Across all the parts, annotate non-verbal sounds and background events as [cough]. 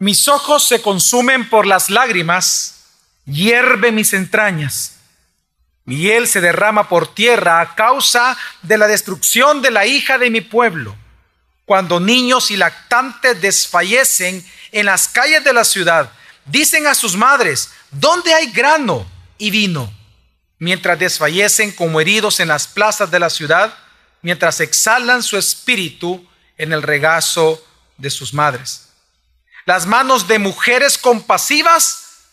Mis ojos se consumen por las lágrimas, hierve mis entrañas. Mi hiel se derrama por tierra a causa de la destrucción de la hija de mi pueblo. Cuando niños y lactantes desfallecen en las calles de la ciudad, dicen a sus madres, ¿dónde hay grano y vino? Mientras desfallecen como heridos en las plazas de la ciudad, mientras exhalan su espíritu en el regazo de sus madres. Las manos de mujeres compasivas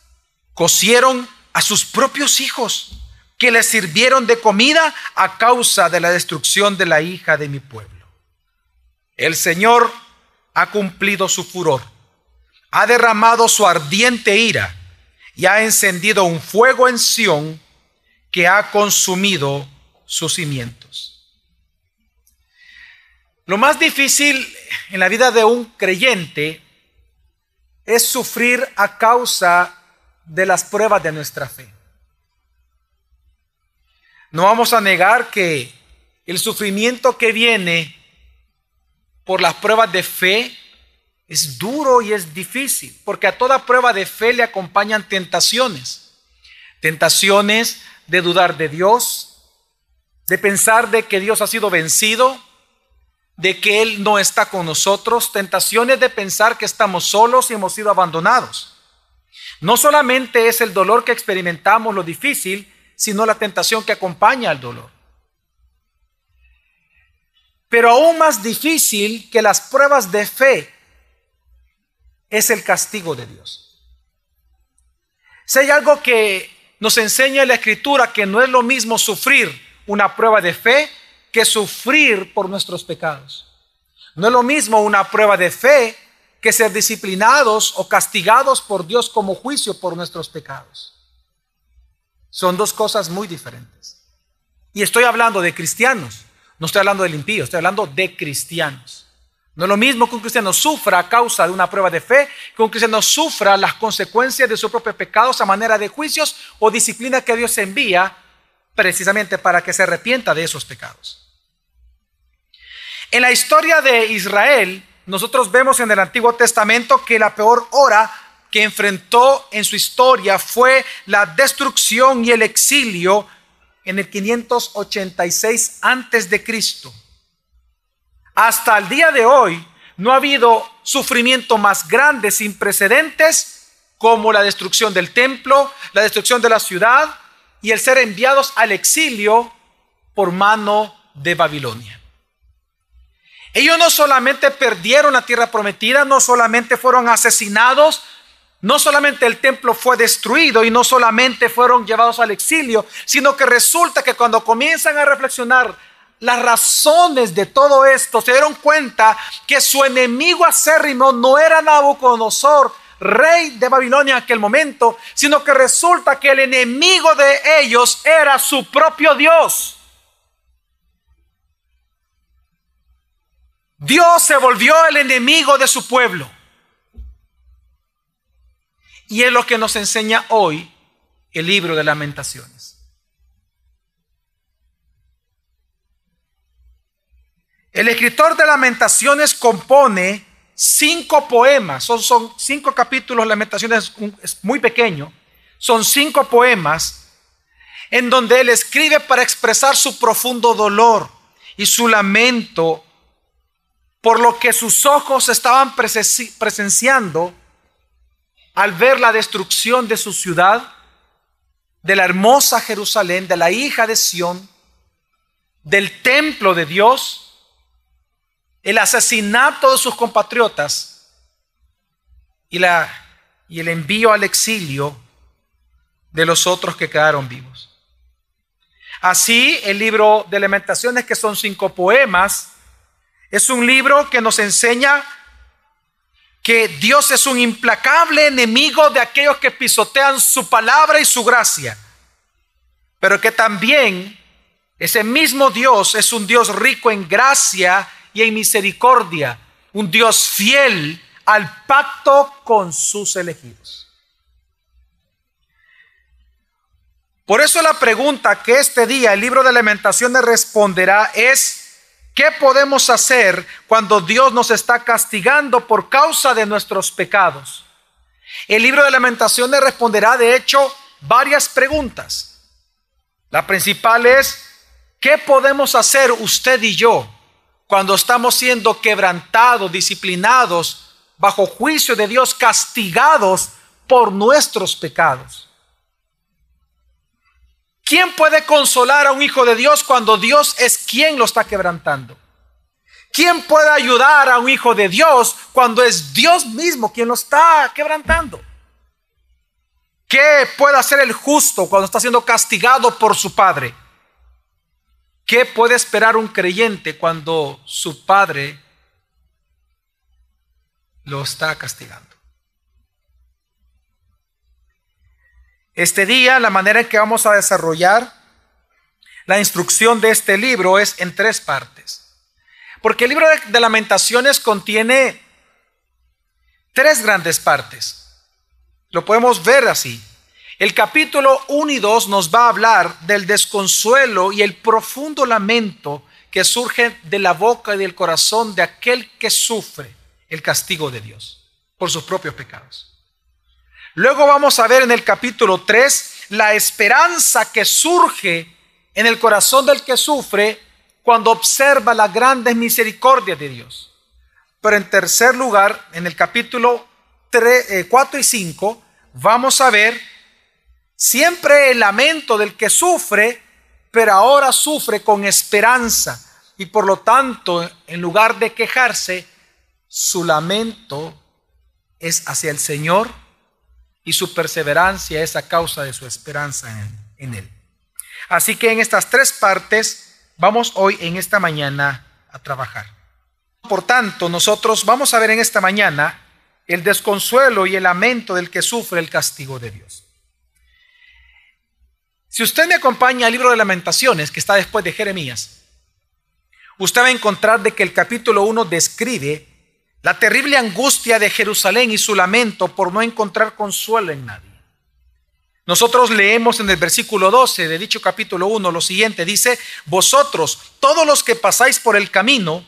cosieron a sus propios hijos, que les sirvieron de comida a causa de la destrucción de la hija de mi pueblo. El Señor ha cumplido su furor, ha derramado su ardiente ira y ha encendido un fuego en Sión que ha consumido sus cimientos. Lo más difícil en la vida de un creyente es sufrir a causa de las pruebas de nuestra fe. No vamos a negar que el sufrimiento que viene por las pruebas de fe es duro y es difícil, porque a toda prueba de fe le acompañan tentaciones. Tentaciones de dudar de Dios, de pensar de que Dios ha sido vencido, de que Él no está con nosotros, tentaciones de pensar que estamos solos y hemos sido abandonados. No solamente es el dolor que experimentamos lo difícil, sino la tentación que acompaña al dolor. Pero aún más difícil que las pruebas de fe es el castigo de Dios. Si hay algo que nos enseña la escritura que no es lo mismo sufrir una prueba de fe que sufrir por nuestros pecados. No es lo mismo una prueba de fe que ser disciplinados o castigados por Dios como juicio por nuestros pecados. Son dos cosas muy diferentes. Y estoy hablando de cristianos, no estoy hablando del impío, estoy hablando de cristianos. No es lo mismo que un cristiano sufra a causa de una prueba de fe, que un cristiano sufra las consecuencias de sus propios pecados a manera de juicios o disciplina que Dios envía precisamente para que se arrepienta de esos pecados. En la historia de Israel, nosotros vemos en el Antiguo Testamento que la peor hora que enfrentó en su historia fue la destrucción y el exilio en el 586 antes de Cristo. Hasta el día de hoy no ha habido sufrimiento más grande sin precedentes como la destrucción del templo, la destrucción de la ciudad y el ser enviados al exilio por mano de Babilonia. Ellos no solamente perdieron la tierra prometida, no solamente fueron asesinados, no solamente el templo fue destruido y no solamente fueron llevados al exilio, sino que resulta que cuando comienzan a reflexionar las razones de todo esto, se dieron cuenta que su enemigo acérrimo no era Nabucodonosor, rey de Babilonia en aquel momento, sino que resulta que el enemigo de ellos era su propio Dios. Dios se volvió el enemigo de su pueblo. Y es lo que nos enseña hoy el libro de lamentaciones. El escritor de lamentaciones compone cinco poemas, son, son cinco capítulos, lamentaciones es muy pequeño, son cinco poemas en donde él escribe para expresar su profundo dolor y su lamento por lo que sus ojos estaban presenciando al ver la destrucción de su ciudad, de la hermosa Jerusalén, de la hija de Sión, del templo de Dios, el asesinato de sus compatriotas y, la, y el envío al exilio de los otros que quedaron vivos. Así, el libro de Lamentaciones, que son cinco poemas, es un libro que nos enseña que Dios es un implacable enemigo de aquellos que pisotean su palabra y su gracia, pero que también ese mismo Dios es un Dios rico en gracia y en misericordia, un Dios fiel al pacto con sus elegidos. Por eso la pregunta que este día el libro de lamentaciones responderá es, ¿Qué podemos hacer cuando Dios nos está castigando por causa de nuestros pecados? El libro de lamentaciones responderá, de hecho, varias preguntas. La principal es, ¿qué podemos hacer usted y yo cuando estamos siendo quebrantados, disciplinados, bajo juicio de Dios, castigados por nuestros pecados? ¿Quién puede consolar a un hijo de Dios cuando Dios es quien lo está quebrantando? ¿Quién puede ayudar a un hijo de Dios cuando es Dios mismo quien lo está quebrantando? ¿Qué puede hacer el justo cuando está siendo castigado por su padre? ¿Qué puede esperar un creyente cuando su padre lo está castigando? Este día, la manera en que vamos a desarrollar la instrucción de este libro es en tres partes. Porque el libro de, lamentaciones contiene tres grandes partes. Lo podemos ver así. El capítulo 1 y 2 nos va a hablar del desconsuelo y el profundo lamento que surge de la boca y del corazón de aquel que sufre el castigo de Dios por sus propios pecados. Luego vamos a ver en el capítulo 3 la esperanza que surge en el corazón del que sufre cuando observa la grandes misericordia de Dios. Pero en tercer lugar, en el capítulo 3, 4 eh, y 5, vamos a ver siempre el lamento del que sufre, pero ahora sufre con esperanza. Y por lo tanto, en lugar de quejarse, su lamento es hacia el Señor y su perseverancia es a causa de su esperanza en, Él. Así que en estas tres partes vamos hoy, en esta mañana, a trabajar. Por tanto, nosotros vamos a ver en esta mañana el desconsuelo y el lamento del que sufre el castigo de Dios. Si usted me acompaña al libro de lamentaciones, que está después de Jeremías, usted va a encontrar de que el capítulo 1 describe la terrible angustia de Jerusalén y su lamento por no encontrar consuelo en nadie. Nosotros leemos en el versículo 12 de dicho capítulo 1 lo siguiente, dice, vosotros, todos los que pasáis por el camino,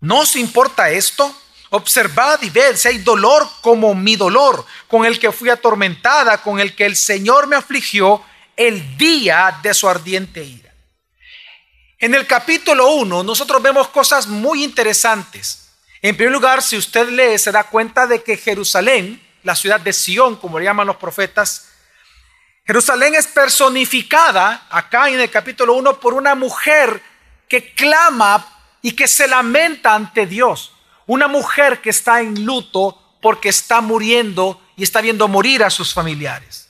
¿no os importa esto? Observad y ved si hay dolor como mi dolor, con el que fui atormentada, con el que el Señor me afligió el día de su ardiente ira. En el capítulo 1 nosotros vemos cosas muy interesantes. En primer lugar, si usted lee, se da cuenta de que Jerusalén, la ciudad de Sión, como le llaman los profetas, Jerusalén es personificada acá en el capítulo 1 por una mujer que clama y que se lamenta ante Dios. Una mujer que está en luto porque está muriendo y está viendo morir a sus familiares.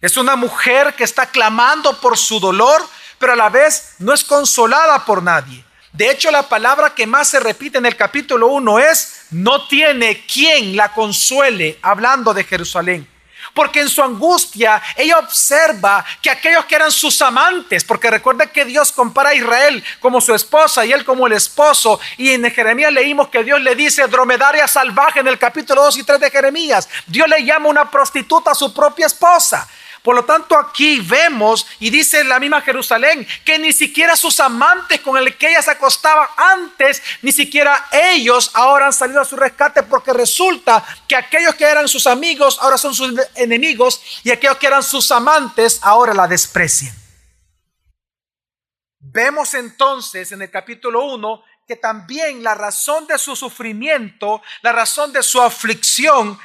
Es una mujer que está clamando por su dolor, pero a la vez no es consolada por nadie. De hecho, la palabra que más se repite en el capítulo 1 es, no tiene quien la consuele, hablando de Jerusalén. Porque en su angustia ella observa que aquellos que eran sus amantes, porque recuerda que Dios compara a Israel como su esposa y él como el esposo. Y en Jeremías leímos que Dios le dice dromedaria salvaje en el capítulo 2 y 3 de Jeremías. Dios le llama una prostituta a su propia esposa. Por lo tanto, aquí vemos y dice la misma Jerusalén que ni siquiera sus amantes con el que ella se acostaba antes, ni siquiera ellos ahora han salido a su rescate porque resulta que aquellos que eran sus amigos ahora son sus enemigos y aquellos que eran sus amantes ahora la desprecian. Vemos entonces en el capítulo 1 que también la razón de su sufrimiento, la razón de su aflicción,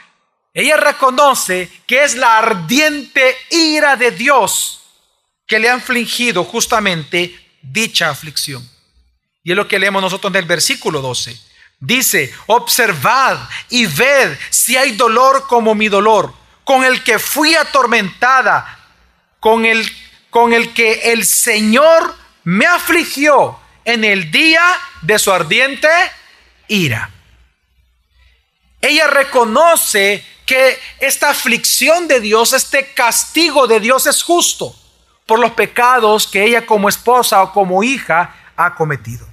ella reconoce que es la ardiente ira de Dios que le ha infligido justamente dicha aflicción. Y es lo que leemos nosotros en el versículo 12. Dice, observad y ved si hay dolor como mi dolor, con el que fui atormentada, con el, con el que el Señor me afligió en el día de su ardiente ira. Ella reconoce que esta aflicción de Dios, este castigo de Dios es justo por los pecados que ella como esposa o como hija ha cometido.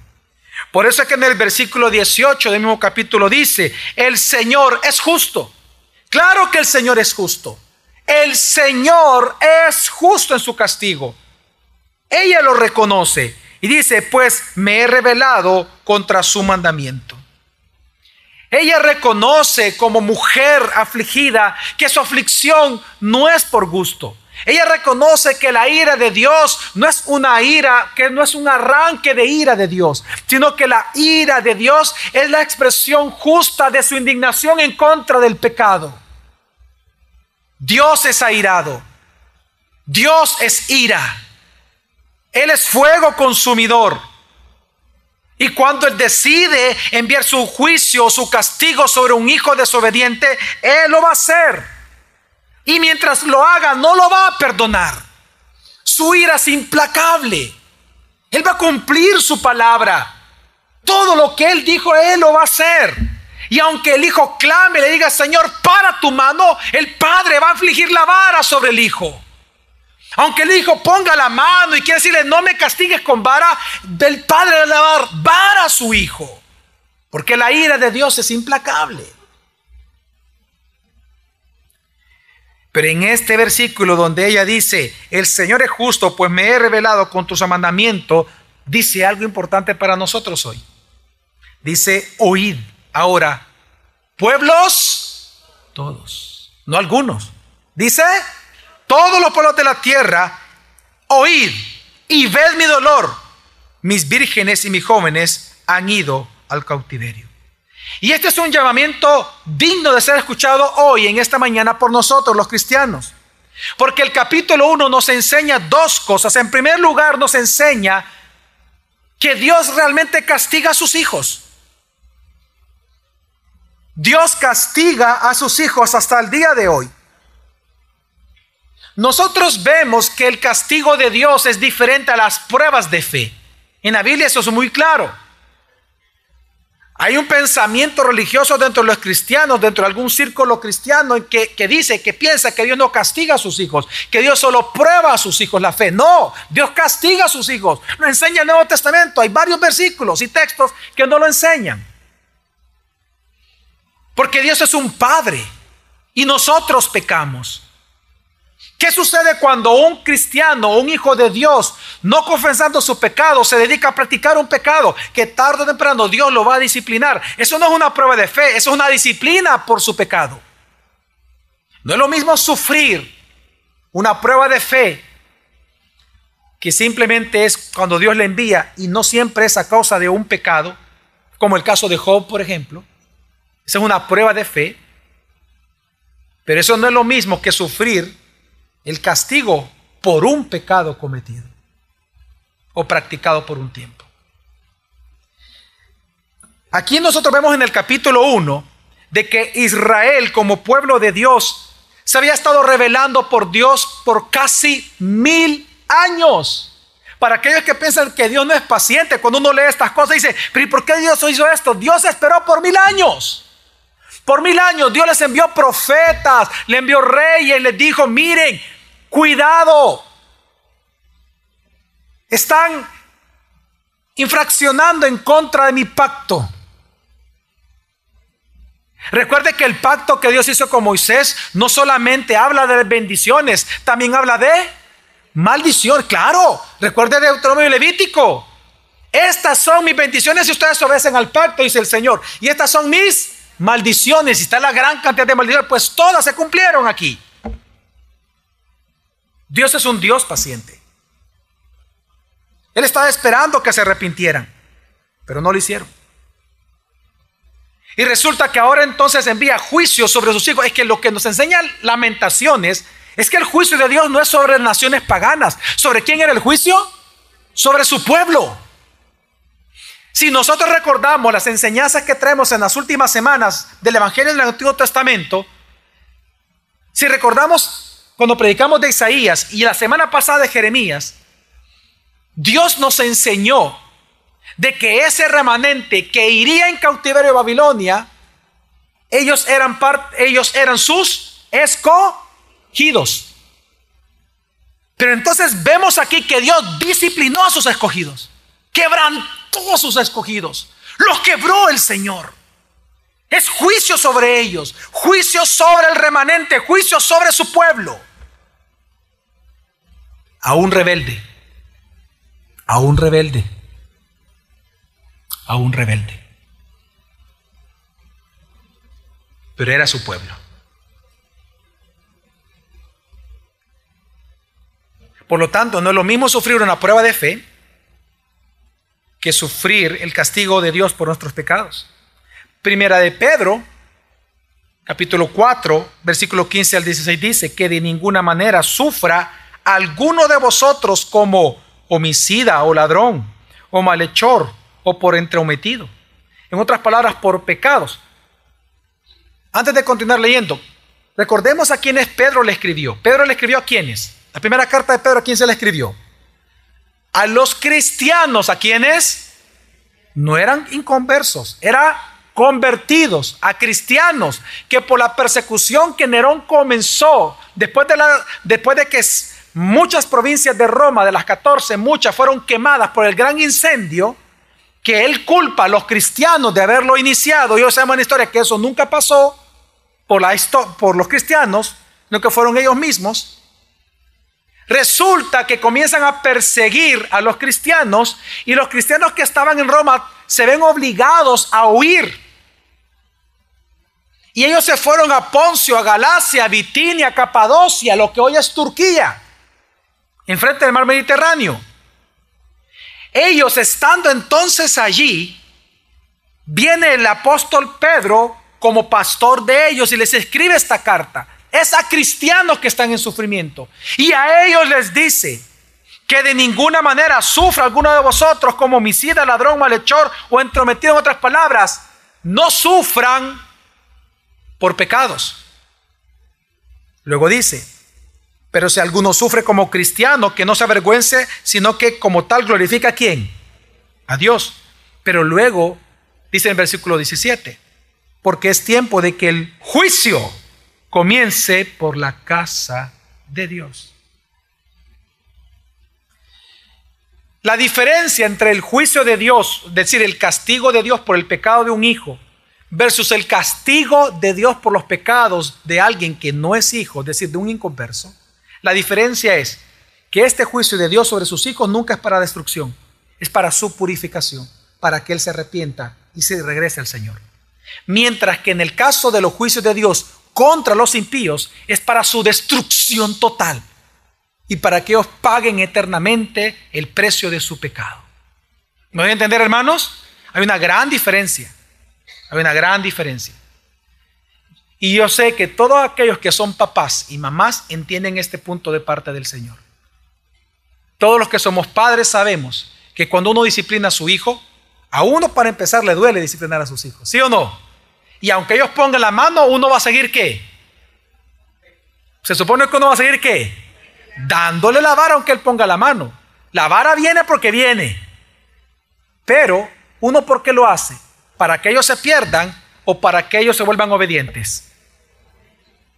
Por eso es que en el versículo 18 del mismo capítulo dice, el Señor es justo. Claro que el Señor es justo. El Señor es justo en su castigo. Ella lo reconoce. Y dice, pues me he rebelado contra su mandamiento. Ella reconoce como mujer afligida que su aflicción no es por gusto. Ella reconoce que la ira de Dios no es una ira, que no es un arranque de ira de Dios, sino que la ira de Dios es la expresión justa de su indignación en contra del pecado. Dios es airado. Dios es ira. Él es fuego consumidor. Y cuando Él decide enviar su juicio, su castigo sobre un hijo desobediente, Él lo va a hacer. Y mientras lo haga, no lo va a perdonar. Su ira es implacable. Él va a cumplir su palabra. Todo lo que Él dijo, Él lo va a hacer. Y aunque el hijo clame, le diga, Señor, para tu mano, el padre va a afligir la vara sobre el hijo. Aunque el hijo ponga la mano y quiere decirle, no me castigues con vara, del padre le va a dar vara a su hijo. Porque la ira de Dios es implacable. Pero en este versículo donde ella dice, el Señor es justo, pues me he revelado con tus mandamientos, dice algo importante para nosotros hoy. Dice, oíd. Ahora, pueblos, todos, no algunos. Dice, todos los pueblos de la tierra, oíd y ved mi dolor. Mis vírgenes y mis jóvenes han ido al cautiverio. Y este es un llamamiento digno de ser escuchado hoy, en esta mañana, por nosotros los cristianos. Porque el capítulo 1 nos enseña dos cosas. En primer lugar, nos enseña que Dios realmente castiga a sus hijos. Dios castiga a sus hijos hasta el día de hoy. Nosotros vemos que el castigo de Dios es diferente a las pruebas de fe. En la Biblia eso es muy claro. Hay un pensamiento religioso dentro de los cristianos, dentro de algún círculo cristiano, que, que, dice, que piensa que Dios no castiga a sus hijos, que Dios solo prueba a sus hijos la fe. No, Dios castiga a sus hijos. Lo enseña el Nuevo Testamento. Hay varios versículos y textos que no lo enseñan. Porque Dios es un Padre y nosotros pecamos. ¿Qué sucede cuando un cristiano, un hijo de Dios, no confesando su pecado, se dedica a practicar un pecado que tarde o temprano Dios lo va a disciplinar? Eso no es una prueba de fe, eso es una disciplina por su pecado. No es lo mismo sufrir una prueba de fe que simplemente es cuando Dios le envía y no siempre es a causa de un pecado, como el caso de Job, por ejemplo. Esa es una prueba de fe, pero eso no es lo mismo que sufrir el castigo por un pecado cometido o practicado por un tiempo. Aquí nosotros vemos en el capítulo 1 de que Israel como pueblo de Dios se había estado revelando por Dios por casi mil años. Para aquellos que piensan que Dios no es paciente, cuando uno lee estas cosas dice, pero ¿y por qué Dios hizo esto? Dios esperó por mil años. Por mil años Dios les envió profetas, le envió reyes, les dijo, miren, cuidado. Están infraccionando en contra de mi pacto. Recuerde que el pacto que Dios hizo con Moisés no solamente habla de bendiciones, también habla de maldición. Claro, recuerde Deuteronomio Levítico. Estas son mis bendiciones si ustedes obedecen al pacto, dice el Señor. Y estas son mis maldiciones. Y está la gran cantidad de maldiciones, pues todas se cumplieron aquí. Dios es un Dios paciente. Él estaba esperando que se arrepintieran, pero no lo hicieron. Y resulta que ahora entonces envía juicio sobre sus hijos. Es que lo que nos enseña lamentaciones es que el juicio de Dios no es sobre naciones paganas. ¿Sobre quién era el juicio? Sobre su pueblo. Si nosotros recordamos las enseñanzas que traemos en las últimas semanas del Evangelio del Antiguo Testamento, si recordamos cuando predicamos de Isaías y la semana pasada de Jeremías, Dios nos enseñó de que ese remanente que iría en cautiverio a Babilonia, ellos eran, ellos eran sus escogidos. Pero entonces vemos aquí que Dios disciplinó a sus escogidos, quebrantó a sus escogidos, los quebró el Señor. Es juicio sobre ellos, juicio sobre el remanente, juicio sobre su pueblo. A un rebelde, a un rebelde, a un rebelde. Pero era su pueblo. Por lo tanto, no es lo mismo sufrir una prueba de fe que sufrir el castigo de Dios por nuestros pecados. Primera de Pedro, capítulo 4, versículo 15 al 16 dice que de ninguna manera sufra alguno de vosotros como homicida o ladrón o malhechor o por entreometido. En otras palabras, por pecados. Antes de continuar leyendo, recordemos a quienes Pedro le escribió. Pedro le escribió a quiénes. La primera carta de Pedro, ¿a quién se le escribió? A los cristianos, ¿a quienes? No eran inconversos, eran convertidos a cristianos que por la persecución que Nerón comenzó después de, que muchas provincias de Roma, de las 14, muchas fueron quemadas por el gran incendio, que él culpa a los cristianos de haberlo iniciado. Yo sabemos en la historia que eso nunca pasó por, por los cristianos, no que fueron ellos mismos. Resulta que comienzan a perseguir a los cristianos y los cristianos que estaban en Roma se ven obligados a huir. Y ellos se fueron a Poncio, a Galacia, a Bitinia, a Capadocia, lo que hoy es Turquía, enfrente del mar Mediterráneo. Ellos estando entonces allí, viene el apóstol Pedro como pastor de ellos y les escribe esta carta es a cristianos que están en sufrimiento. Y a ellos les dice que de ninguna manera sufra alguno de vosotros como homicida, ladrón, malhechor o entrometido en otras palabras. No sufran por pecados. Luego dice, pero si alguno sufre como cristiano, que no se avergüence, sino que como tal glorifica a quién? A Dios. Pero luego dice en el versículo 17, porque es tiempo de que el juicio comience por la casa de Dios. La diferencia entre el juicio de Dios, es decir, el castigo de Dios por el pecado de un hijo, versus el castigo de Dios por los pecados de alguien que no es hijo, es decir, de un inconverso, la diferencia es que este juicio de Dios sobre sus hijos nunca es para destrucción, es para su purificación, para que Él se arrepienta y se regrese al Señor. Mientras que en el caso de los juicios de Dios contra los impíos es para su destrucción total y para que ellos paguen eternamente el precio de su pecado. ¿Me voy a entender, hermanos? Hay una gran diferencia. Hay una gran diferencia. Y yo sé que todos aquellos que son papás y mamás entienden este punto de parte del Señor. Todos los que somos padres sabemos que cuando uno disciplina a su hijo, a uno para empezar le duele disciplinar a sus hijos. ¿Sí o no? Y aunque ellos pongan la mano, uno va a seguir qué? Se supone que uno va a seguir qué? Dándole la vara aunque él ponga la mano. La vara viene porque viene. Pero uno por qué lo hace? Para que ellos se pierdan o para que ellos se vuelvan obedientes.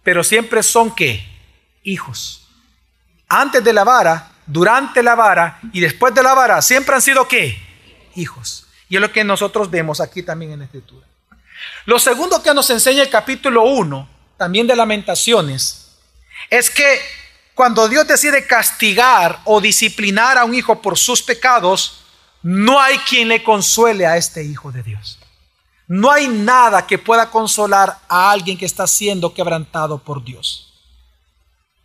Pero siempre son qué? Hijos. Antes de la vara, durante la vara y después de la vara, siempre han sido qué? Hijos. Y es lo que nosotros vemos aquí también en la escritura. Lo segundo que nos enseña el capítulo 1, también de lamentaciones, es que cuando Dios decide castigar o disciplinar a un hijo por sus pecados, no hay quien le consuele a este hijo de Dios. No hay nada que pueda consolar a alguien que está siendo quebrantado por Dios.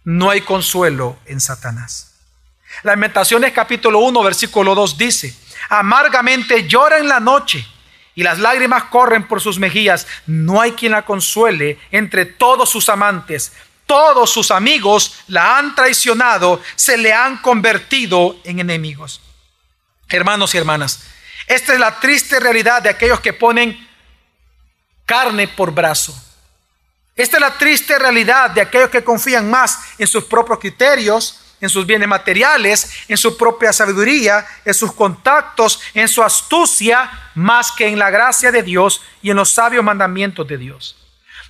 No hay consuelo en Satanás. Lamentaciones capítulo 1, versículo 2 dice, amargamente llora en la noche y las lágrimas corren por sus mejillas. No hay quien la consuele entre todos sus amantes. Todos sus amigos la han traicionado, se le han convertido en enemigos. Hermanos y hermanas, esta es la triste realidad de aquellos que ponen carne por brazo. Esta es la triste realidad de aquellos que confían más en sus propios criterios, en sus bienes materiales, en su propia sabiduría, en sus contactos, en su astucia, más que en la gracia de Dios y en los sabios mandamientos de Dios.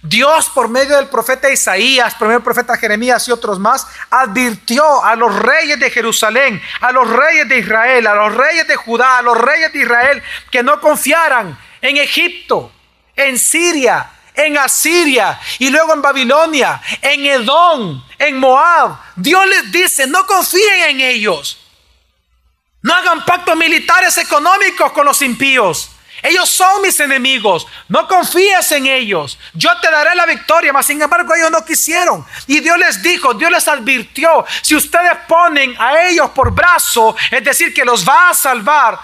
Dios, por medio del profeta Isaías, por medio del profeta Jeremías y otros más, advirtió a los reyes de Jerusalén, a los reyes de Israel, a los reyes de Judá, a los reyes de Israel, que no confiaran en Egipto, en Siria, en Asiria y luego en Babilonia, en Edom, en Moab. Dios les dice, no confíen en ellos. No hagan pactos militares económicos con los impíos. Ellos son mis enemigos. No confíes en ellos. Yo te daré la victoria. Mas sin embargo ellos no quisieron. Y Dios les dijo, Dios les advirtió, si ustedes ponen a ellos por brazo, es decir, que los va a salvar,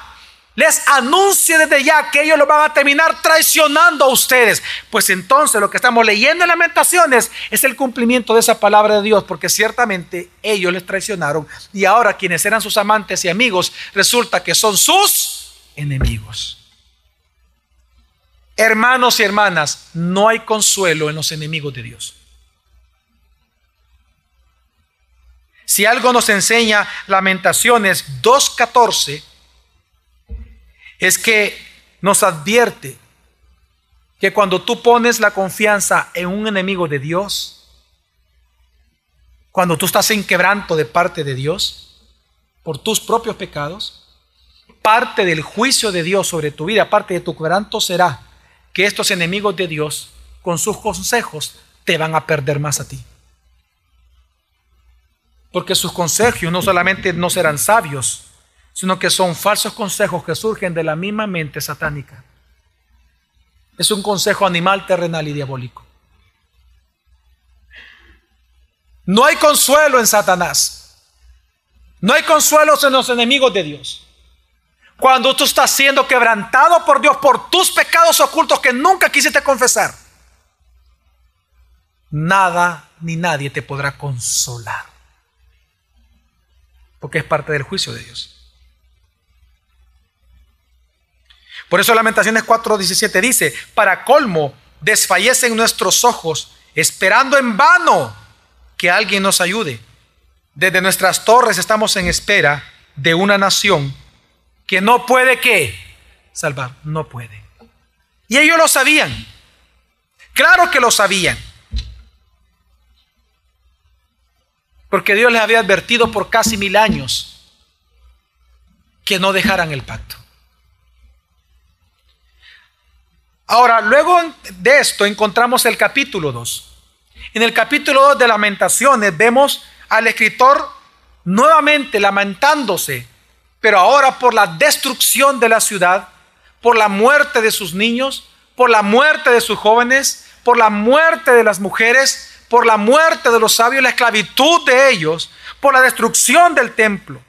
les anuncie desde ya que ellos lo van a terminar traicionando a ustedes. Pues entonces lo que estamos leyendo en Lamentaciones es el cumplimiento de esa palabra de Dios, porque ciertamente ellos les traicionaron y ahora quienes eran sus amantes y amigos resulta que son sus enemigos. Hermanos y hermanas, no hay consuelo en los enemigos de Dios. Si algo nos enseña Lamentaciones 2.14, es que nos advierte que cuando tú pones la confianza en un enemigo de Dios, cuando tú estás en quebranto de parte de Dios por tus propios pecados, parte del juicio de Dios sobre tu vida, parte de tu quebranto será que estos enemigos de Dios, con sus consejos, te van a perder más a ti. Porque sus consejos no solamente no serán sabios, sino que son falsos consejos que surgen de la misma mente satánica. Es un consejo animal, terrenal y diabólico. No hay consuelo en Satanás. No hay consuelo en los enemigos de Dios. Cuando tú estás siendo quebrantado por Dios por tus pecados ocultos que nunca quisiste confesar, nada ni nadie te podrá consolar. Porque es parte del juicio de Dios. Por eso Lamentaciones 4:17 dice, para colmo, desfallecen nuestros ojos, esperando en vano que alguien nos ayude. Desde nuestras torres estamos en espera de una nación que no puede qué? Salvar, no puede. Y ellos lo sabían. Claro que lo sabían. Porque Dios les había advertido por casi mil años que no dejaran el pacto. Ahora, luego de esto encontramos el capítulo 2. En el capítulo 2 de Lamentaciones vemos al escritor nuevamente lamentándose, pero ahora por la destrucción de la ciudad, por la muerte de sus niños, por la muerte de sus jóvenes, por la muerte de las mujeres, por la muerte de los sabios, la esclavitud de ellos, por la destrucción del templo.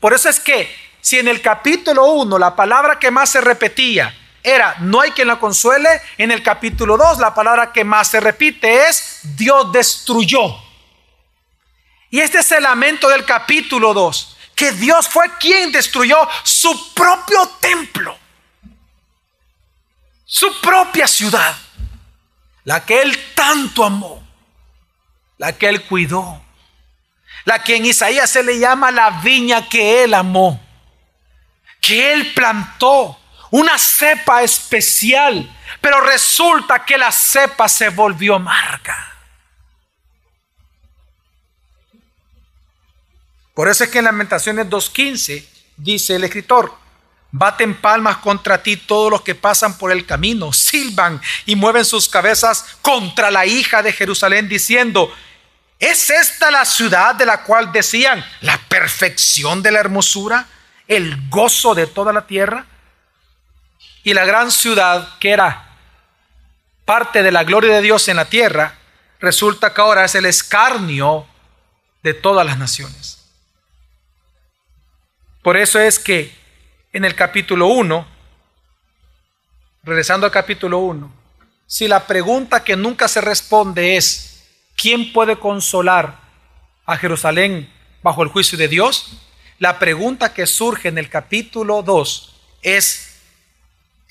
Por eso es que si en el capítulo 1 la palabra que más se repetía era no hay quien la consuele. En el capítulo 2 la palabra que más se repite es Dios destruyó. Y este es el lamento del capítulo 2, que Dios fue quien destruyó su propio templo, su propia ciudad, la que él tanto amó, la que él cuidó, la que en Isaías se le llama la viña que él amó, que él plantó una cepa especial, pero resulta que la cepa se volvió amarga. Por eso es que en Lamentaciones 2.15 dice el escritor, baten palmas contra ti todos los que pasan por el camino, silban y mueven sus cabezas contra la hija de Jerusalén diciendo, ¿es esta la ciudad de la cual decían la perfección de la hermosura, el gozo de toda la tierra? Y la gran ciudad que era parte de la gloria de Dios en la tierra, resulta que ahora es el escarnio de todas las naciones. Por eso es que en el capítulo 1, regresando al capítulo 1, si la pregunta que nunca se responde es, ¿quién puede consolar a Jerusalén bajo el juicio de Dios? La pregunta que surge en el capítulo 2 es,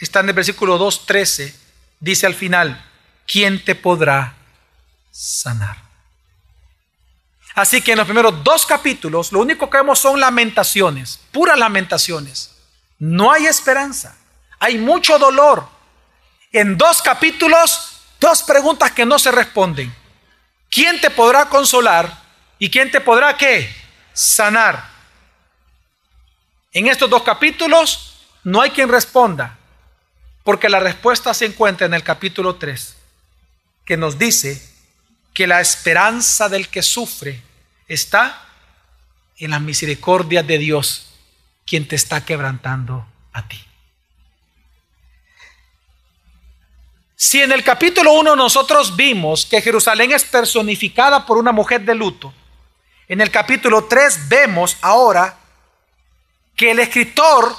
está en el versículo 2.13, dice al final, ¿quién te podrá sanar? Así que en los primeros dos capítulos, lo único que vemos son lamentaciones, puras lamentaciones. No hay esperanza, hay mucho dolor. En dos capítulos, dos preguntas que no se responden. ¿Quién te podrá consolar? ¿Y quién te podrá qué? Sanar. En estos dos capítulos no hay quien responda. Porque la respuesta se encuentra en el capítulo 3, que nos dice que la esperanza del que sufre está en la misericordia de Dios quien te está quebrantando a ti. Si en el capítulo 1 nosotros vimos que Jerusalén es personificada por una mujer de luto, en el capítulo 3 vemos ahora que el escritor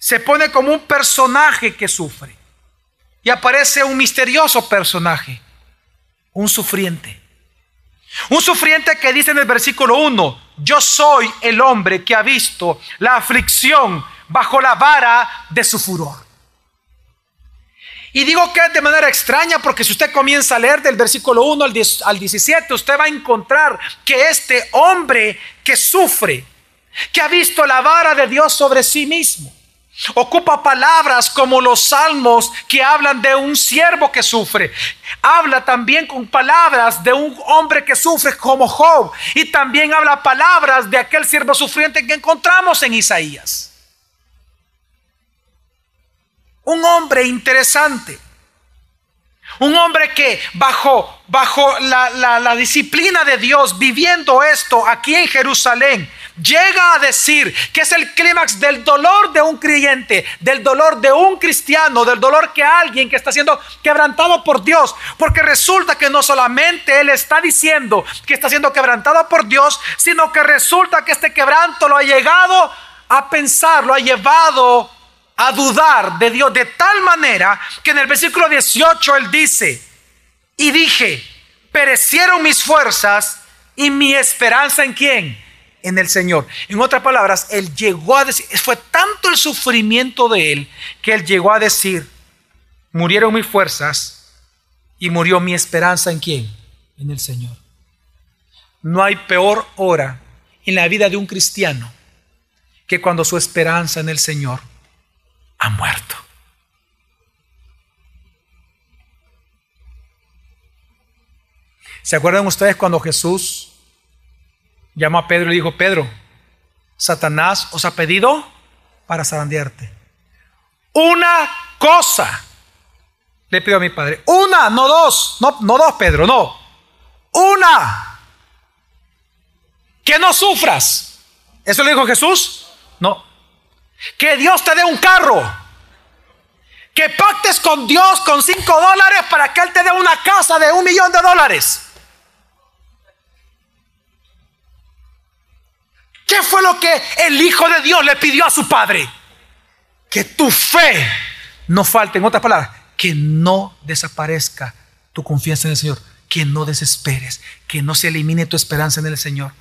se pone como un personaje que sufre. Y aparece un misterioso personaje, un sufriente. Un sufriente que dice en el versículo 1, yo soy el hombre que ha visto la aflicción bajo la vara de su furor. Y digo que es de manera extraña porque si usted comienza a leer del versículo 1 al 17, usted va a encontrar que este hombre que sufre, que ha visto la vara de Dios sobre sí mismo, Ocupa palabras como los salmos que hablan de un siervo que sufre. Habla también con palabras de un hombre que sufre como Job. Y también habla palabras de aquel siervo sufriente que encontramos en Isaías. Un hombre interesante. Un hombre que bajo, bajo la, la disciplina de Dios, viviendo esto aquí en Jerusalén, llega a decir que es el clímax del dolor de un creyente, del dolor de un cristiano, del dolor que alguien que está siendo quebrantado por Dios, porque resulta que no solamente él está diciendo que está siendo quebrantado por Dios, sino que resulta que este quebranto lo ha llegado a pensar, lo ha llevado a dudar de Dios de tal manera que en el versículo 18 él dice, y dije, perecieron mis fuerzas y mi esperanza en quién? en el Señor. En otras palabras, él llegó a decir, fue tanto el sufrimiento de él que él llegó a decir, murieron mis fuerzas y murió mi esperanza en quién? En el Señor. No hay peor hora en la vida de un cristiano que cuando su esperanza en el Señor ha muerto. ¿Se acuerdan ustedes cuando Jesús llamó a Pedro y le dijo, Pedro, Satanás os ha pedido para zarandearte. Una cosa le pido a mi padre. Una, no dos. No, no dos, Pedro, no. Una. Que no sufras. ¿Eso le dijo Jesús? No. Que Dios te dé un carro. Que pactes con Dios con cinco dólares para que Él te dé una casa de un millón de dólares. ¿Qué fue lo que el Hijo de Dios le pidió a su Padre? Que tu fe no falte. En otras palabras, que no desaparezca tu confianza en el Señor. Que no desesperes. Que no se elimine tu esperanza en el Señor.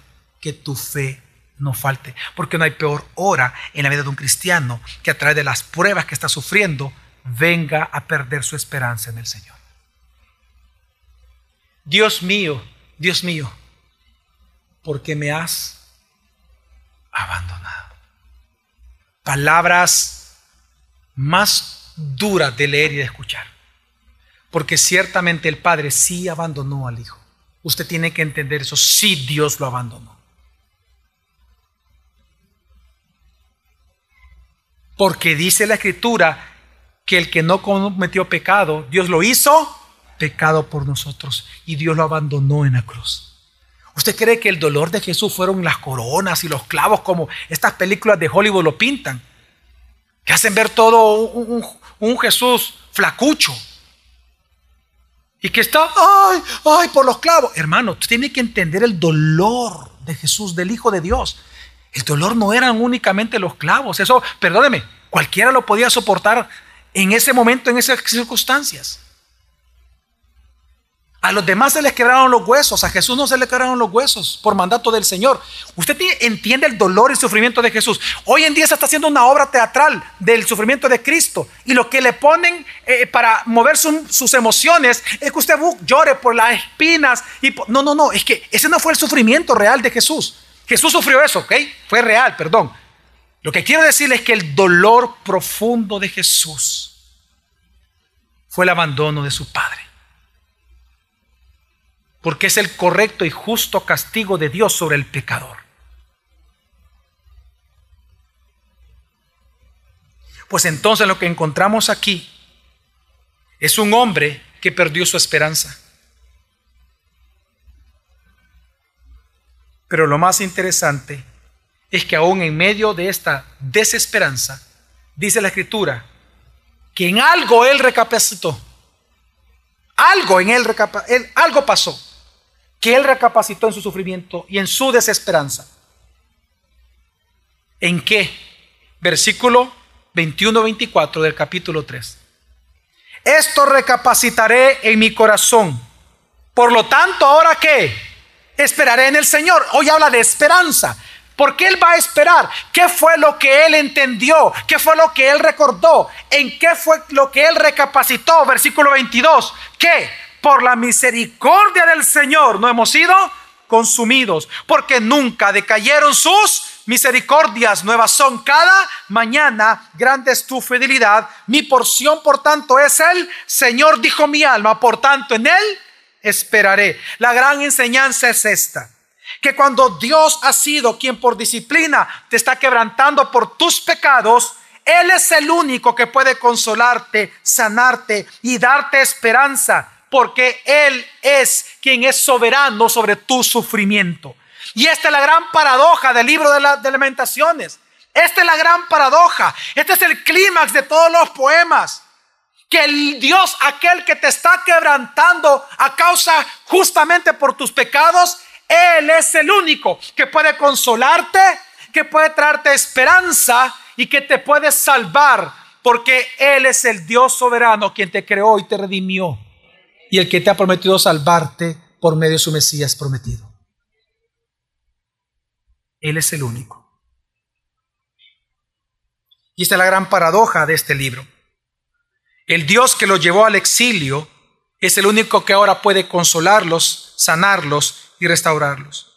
Que tu fe no falte. Porque no hay peor hora en la vida de un cristiano que a través de las pruebas que está sufriendo venga a perder su esperanza en el Señor. Dios mío, Dios mío, porque me has abandonado. Palabras más duras de leer y de escuchar. Porque ciertamente el Padre sí abandonó al Hijo. Usted tiene que entender eso. Sí Dios lo abandonó. Porque dice la Escritura que el que no cometió pecado, Dios lo hizo pecado por nosotros y Dios lo abandonó en la cruz. ¿Usted cree que el dolor de Jesús fueron las coronas y los clavos como estas películas de Hollywood lo pintan? Que hacen ver todo un, Jesús flacucho. Y que está, ay, ay, por los clavos. Hermano, tú tienes que entender el dolor de Jesús, del Hijo de Dios. El dolor no eran únicamente los clavos. Eso, perdóneme, cualquiera lo podía soportar en ese momento, en esas circunstancias. A los demás se les quebraron los huesos, a Jesús no se le quebraron los huesos por mandato del Señor. Usted entiende el dolor y sufrimiento de Jesús. Hoy en día se está haciendo una obra teatral del sufrimiento de Cristo y lo que le ponen eh, para mover sus emociones es que usted llore por las espinas. Y No, no, no, es que ese no fue el sufrimiento real de Jesús. Jesús sufrió eso, ¿ok? Fue real, perdón. Lo que quiero decirle es que el dolor profundo de Jesús fue el abandono de su Padre porque es el correcto y justo castigo de Dios sobre el pecador. Pues entonces lo que encontramos aquí es un hombre que perdió su esperanza. Pero lo más interesante es que aún en medio de esta desesperanza, dice la escritura, que en algo él recapacitó. Algo en él, algo pasó, que él recapacitó en su sufrimiento y en su desesperanza. ¿En qué? Versículo 21-24 del capítulo 3. Esto recapacitaré en mi corazón. Por lo tanto, ¿ahora qué? Esperaré en el Señor. Hoy habla de esperanza. ¿Por qué él va a esperar? ¿Qué fue lo que él entendió? ¿Qué fue lo que él recordó? ¿En qué fue lo que él recapacitó? Versículo 22. ¿Qué? Por la misericordia del Señor no hemos sido consumidos, porque nunca decayeron sus misericordias. Nuevas son cada mañana. Grande es tu fidelidad. Mi porción, por tanto, es el Señor, dijo mi alma. Por tanto, en él esperaré. La gran enseñanza es esta que cuando Dios ha sido quien por disciplina te está quebrantando por tus pecados, Él es el único que puede consolarte, sanarte y darte esperanza, porque Él es quien es soberano sobre tu sufrimiento. Y esta es la gran paradoja del libro de, las lamentaciones. Esta es la gran paradoja. Este es el clímax de todos los poemas. Que el Dios, aquel que te está quebrantando a causa justamente por tus pecados, él es el único que puede consolarte, que puede traerte esperanza y que te puede salvar, porque Él es el Dios soberano quien te creó y te redimió y el que te ha prometido salvarte por medio de su Mesías prometido. Él es el único. Y esta es la gran paradoja de este libro. El Dios que los llevó al exilio es el único que ahora puede consolarlos, sanarlos y restaurarlos.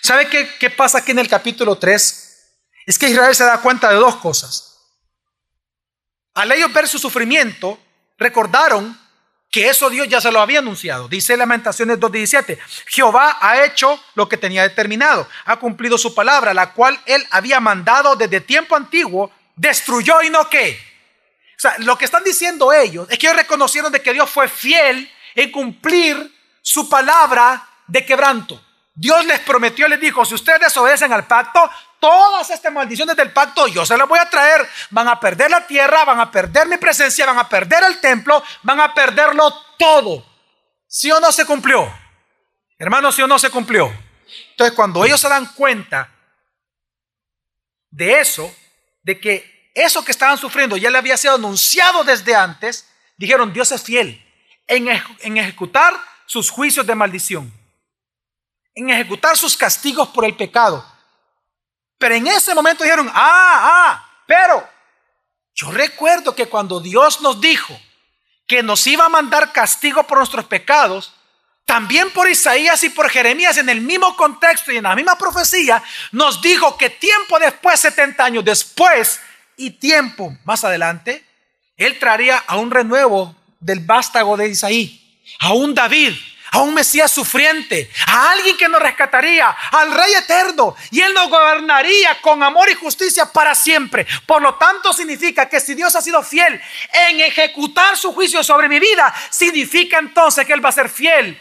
¿Sabe qué, pasa aquí en el capítulo 3? Es que Israel se da cuenta de dos cosas. Al ellos ver su sufrimiento, recordaron que eso Dios ya se lo había anunciado. Dice Lamentaciones 2.17, Jehová ha hecho lo que tenía determinado, ha cumplido su palabra, la cual él había mandado desde tiempo antiguo, destruyó y no qué. Sea, lo que están diciendo ellos es que ellos reconocieron de que Dios fue fiel en cumplir su palabra de quebranto. Dios les prometió, les dijo, si ustedes obedecen al pacto, todas estas maldiciones del pacto yo se las voy a traer. Van a perder la tierra, van a perder mi presencia, van a perder el templo, van a perderlo todo. ¿Sí o no se cumplió? Hermanos, ¿sí o no se cumplió? Entonces, cuando ellos se dan cuenta de eso, de que eso que estaban sufriendo ya le había sido anunciado desde antes, dijeron, Dios es fiel en, en ejecutar sus juicios de maldición en ejecutar sus castigos por el pecado. Pero en ese momento dijeron, ah, ah, pero yo recuerdo que cuando Dios nos dijo que nos iba a mandar castigo por nuestros pecados, también por Isaías y por Jeremías en el mismo contexto y en la misma profecía, nos dijo que tiempo después, 70 años después y tiempo más adelante, Él traería a un renuevo del vástago de Isaí, a un David, a un Mesías sufriente, a alguien que nos rescataría, al Rey eterno, y Él nos gobernaría con amor y justicia para siempre. Por lo tanto, significa que si Dios ha sido fiel en ejecutar su juicio sobre mi vida, significa entonces que Él va a ser fiel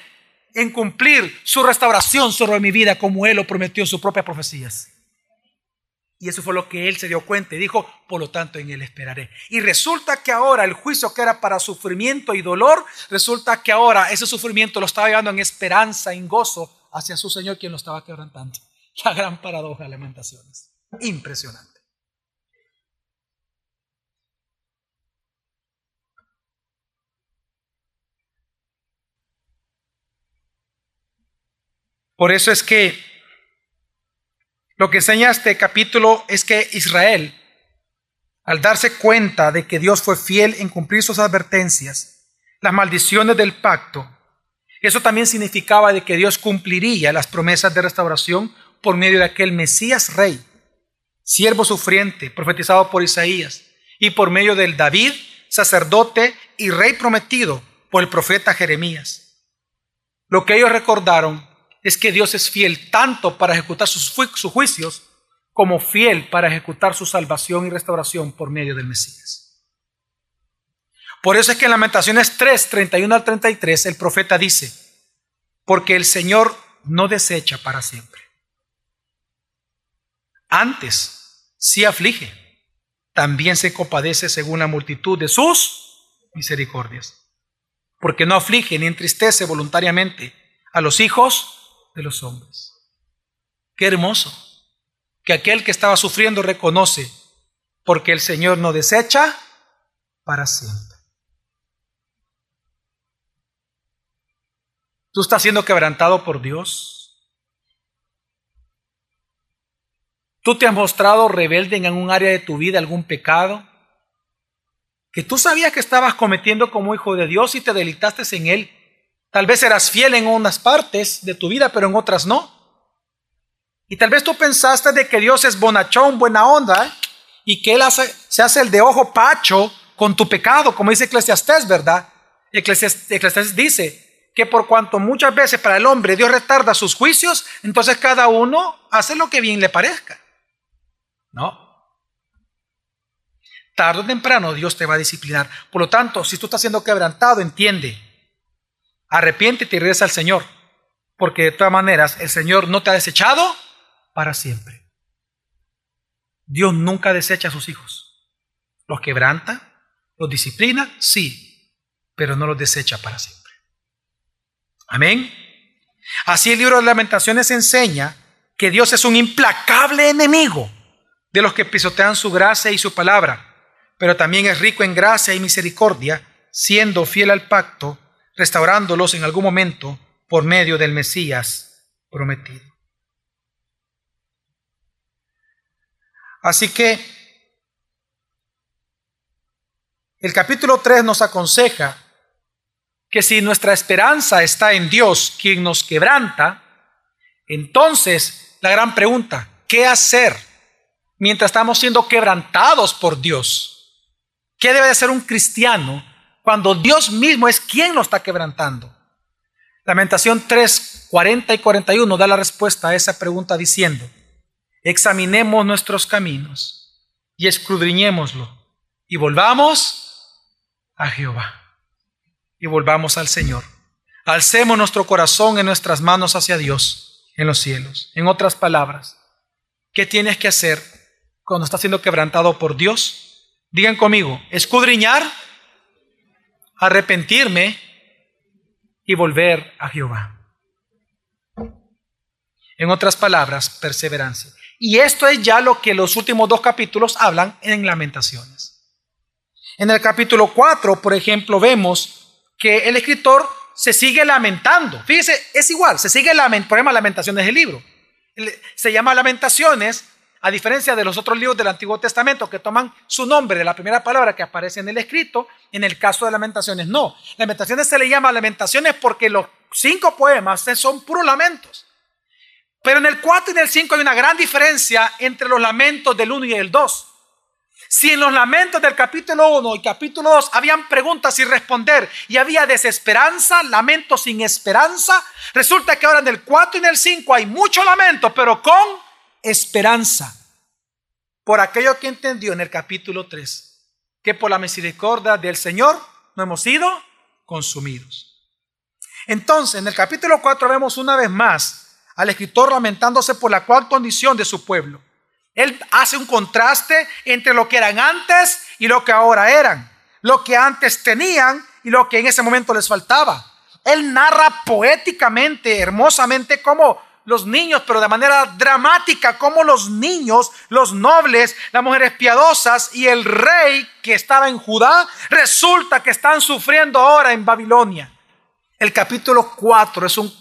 en cumplir su restauración sobre mi vida como Él lo prometió en sus propias profecías. Y eso fue lo que él se dio cuenta y dijo, por lo tanto en él esperaré. Y resulta que ahora el juicio que era para sufrimiento y dolor, resulta que ahora ese sufrimiento lo estaba llevando en esperanza, en gozo hacia su Señor quien lo estaba quebrantando. [laughs] La gran paradoja de lamentaciones. Impresionante. Por eso es que lo que enseña este capítulo es que Israel, al darse cuenta de que Dios fue fiel en cumplir sus advertencias, las maldiciones del pacto, eso también significaba de que Dios cumpliría las promesas de restauración por medio de aquel Mesías rey, siervo sufriente, profetizado por Isaías, y por medio del David, sacerdote y rey prometido por el profeta Jeremías. Lo que ellos recordaron es que Dios es fiel tanto para ejecutar sus, juicios como fiel para ejecutar su salvación y restauración por medio del Mesías. Por eso es que en Lamentaciones 3, 31 al 33, el profeta dice, porque el Señor no desecha para siempre. Antes, si aflige, también se compadece según la multitud de sus misericordias. Porque no aflige ni entristece voluntariamente a los hijos de los hombres. Qué hermoso que aquel que estaba sufriendo reconoce, porque el Señor no desecha para siempre. ¿Tú estás siendo quebrantado por Dios? ¿Tú te has mostrado rebelde en algún área de tu vida, algún pecado? Que tú sabías que estabas cometiendo como hijo de Dios y te delitaste en él. Tal vez eras fiel en unas partes de tu vida, pero en otras no. Y tal vez tú pensaste de que Dios es bonachón, buena onda, y que Él se hace el de ojo pacho con tu pecado, como dice Eclesiastés, ¿verdad? Eclesiastés dice que por cuanto muchas veces para el hombre Dios retarda sus juicios, entonces cada uno hace lo que bien le parezca. No. Tarde o temprano Dios te va a disciplinar. Por lo tanto, si tú estás siendo quebrantado, entiende. Arrepiéntete y regresa al Señor. Porque de todas maneras, el Señor no te ha desechado para siempre. Dios nunca desecha a sus hijos. Los quebranta, los disciplina, sí, pero no los desecha para siempre. Amén. Así el libro de lamentaciones enseña que Dios es un implacable enemigo de los que pisotean su gracia y su palabra, pero también es rico en gracia y misericordia, siendo fiel al pacto, restaurándolos en algún momento por medio del Mesías prometido. Así que el capítulo 3 nos aconseja que si nuestra esperanza está en Dios, quien nos quebranta, entonces la gran pregunta, ¿qué hacer mientras estamos siendo quebrantados por Dios. ¿Qué debe de ser un cristiano cuando Dios mismo es quien lo está quebrantando? Lamentación 3, 40 y 41 da la respuesta a esa pregunta diciendo, examinemos nuestros caminos y escudriñémoslo y volvamos a Jehová y volvamos al Señor. Alcemos nuestro corazón en nuestras manos hacia Dios en los cielos. En otras palabras, ¿qué tienes que hacer cuando está siendo quebrantado por Dios? Digan conmigo, escudriñar, arrepentirme y volver a Jehová. En otras palabras, perseverancia. Y esto es ya lo que los últimos dos capítulos hablan en lamentaciones. En el capítulo 4, por ejemplo, vemos que el escritor se sigue lamentando. Fíjese, es igual, se sigue lamentando. Por ejemplo, lamentaciones del libro. Se llama lamentaciones a diferencia de los otros libros del Antiguo Testamento que toman su nombre de la primera palabra que aparece en el escrito, en el caso de Lamentaciones no. Lamentaciones se le llama Lamentaciones porque los cinco poemas son puros lamentos. Pero en el 4 y en el 5 hay una gran diferencia entre los lamentos del 1 y el 2. Si en los lamentos del capítulo 1 y capítulo 2 habían preguntas sin responder y había desesperanza, lamento sin esperanza, resulta que ahora en el 4 y en el 5 hay mucho lamento, pero con esperanza por aquello que entendió en el capítulo 3, que por la misericordia del Señor no hemos sido consumidos. Entonces, en el capítulo 4 vemos una vez más al escritor lamentándose por la actual condición de su pueblo. Él hace un contraste entre lo que eran antes y lo que ahora eran, lo que antes tenían y lo que en ese momento les faltaba. Él narra poéticamente, hermosamente, cómo los niños, pero de manera dramática, como los niños, los nobles, las mujeres piadosas y el rey que estaba en Judá, resulta que están sufriendo ahora en Babilonia. El capítulo 4 es un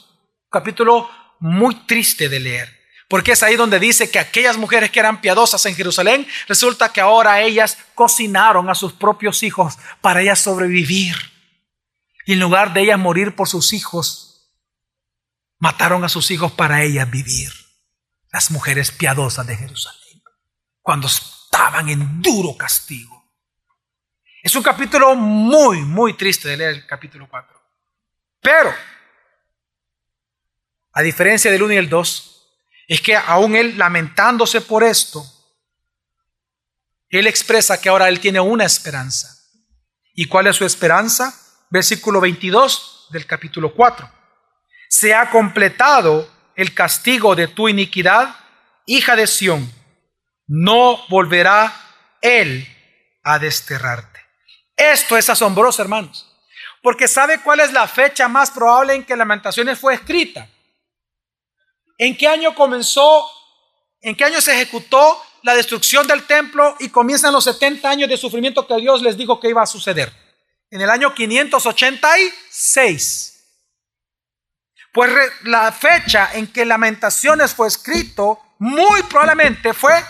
capítulo muy triste de leer, porque es ahí donde dice que aquellas mujeres que eran piadosas en Jerusalén, resulta que ahora ellas cocinaron a sus propios hijos para ellas sobrevivir. Y en lugar de ellas morir por sus hijos, mataron a sus hijos para ellas vivir. Las mujeres piadosas de Jerusalén, cuando estaban en duro castigo. Es un capítulo muy, muy triste de leer el capítulo 4. Pero, a diferencia del 1 y el 2, es que aún él lamentándose por esto, él expresa que ahora él tiene una esperanza. ¿Y cuál es su esperanza? Versículo 22 del capítulo 4 se ha completado el castigo de tu iniquidad, hija de Sión, no volverá Él a desterrarte. Esto es asombroso, hermanos, porque ¿sabe cuál es la fecha más probable en que Lamentaciones fue escrita? ¿En qué año comenzó, en qué año se ejecutó la destrucción del templo y comienzan los 70 años de sufrimiento que Dios les dijo que iba a suceder? En el año 586. Pues la fecha en que Lamentaciones fue escrito muy probablemente fue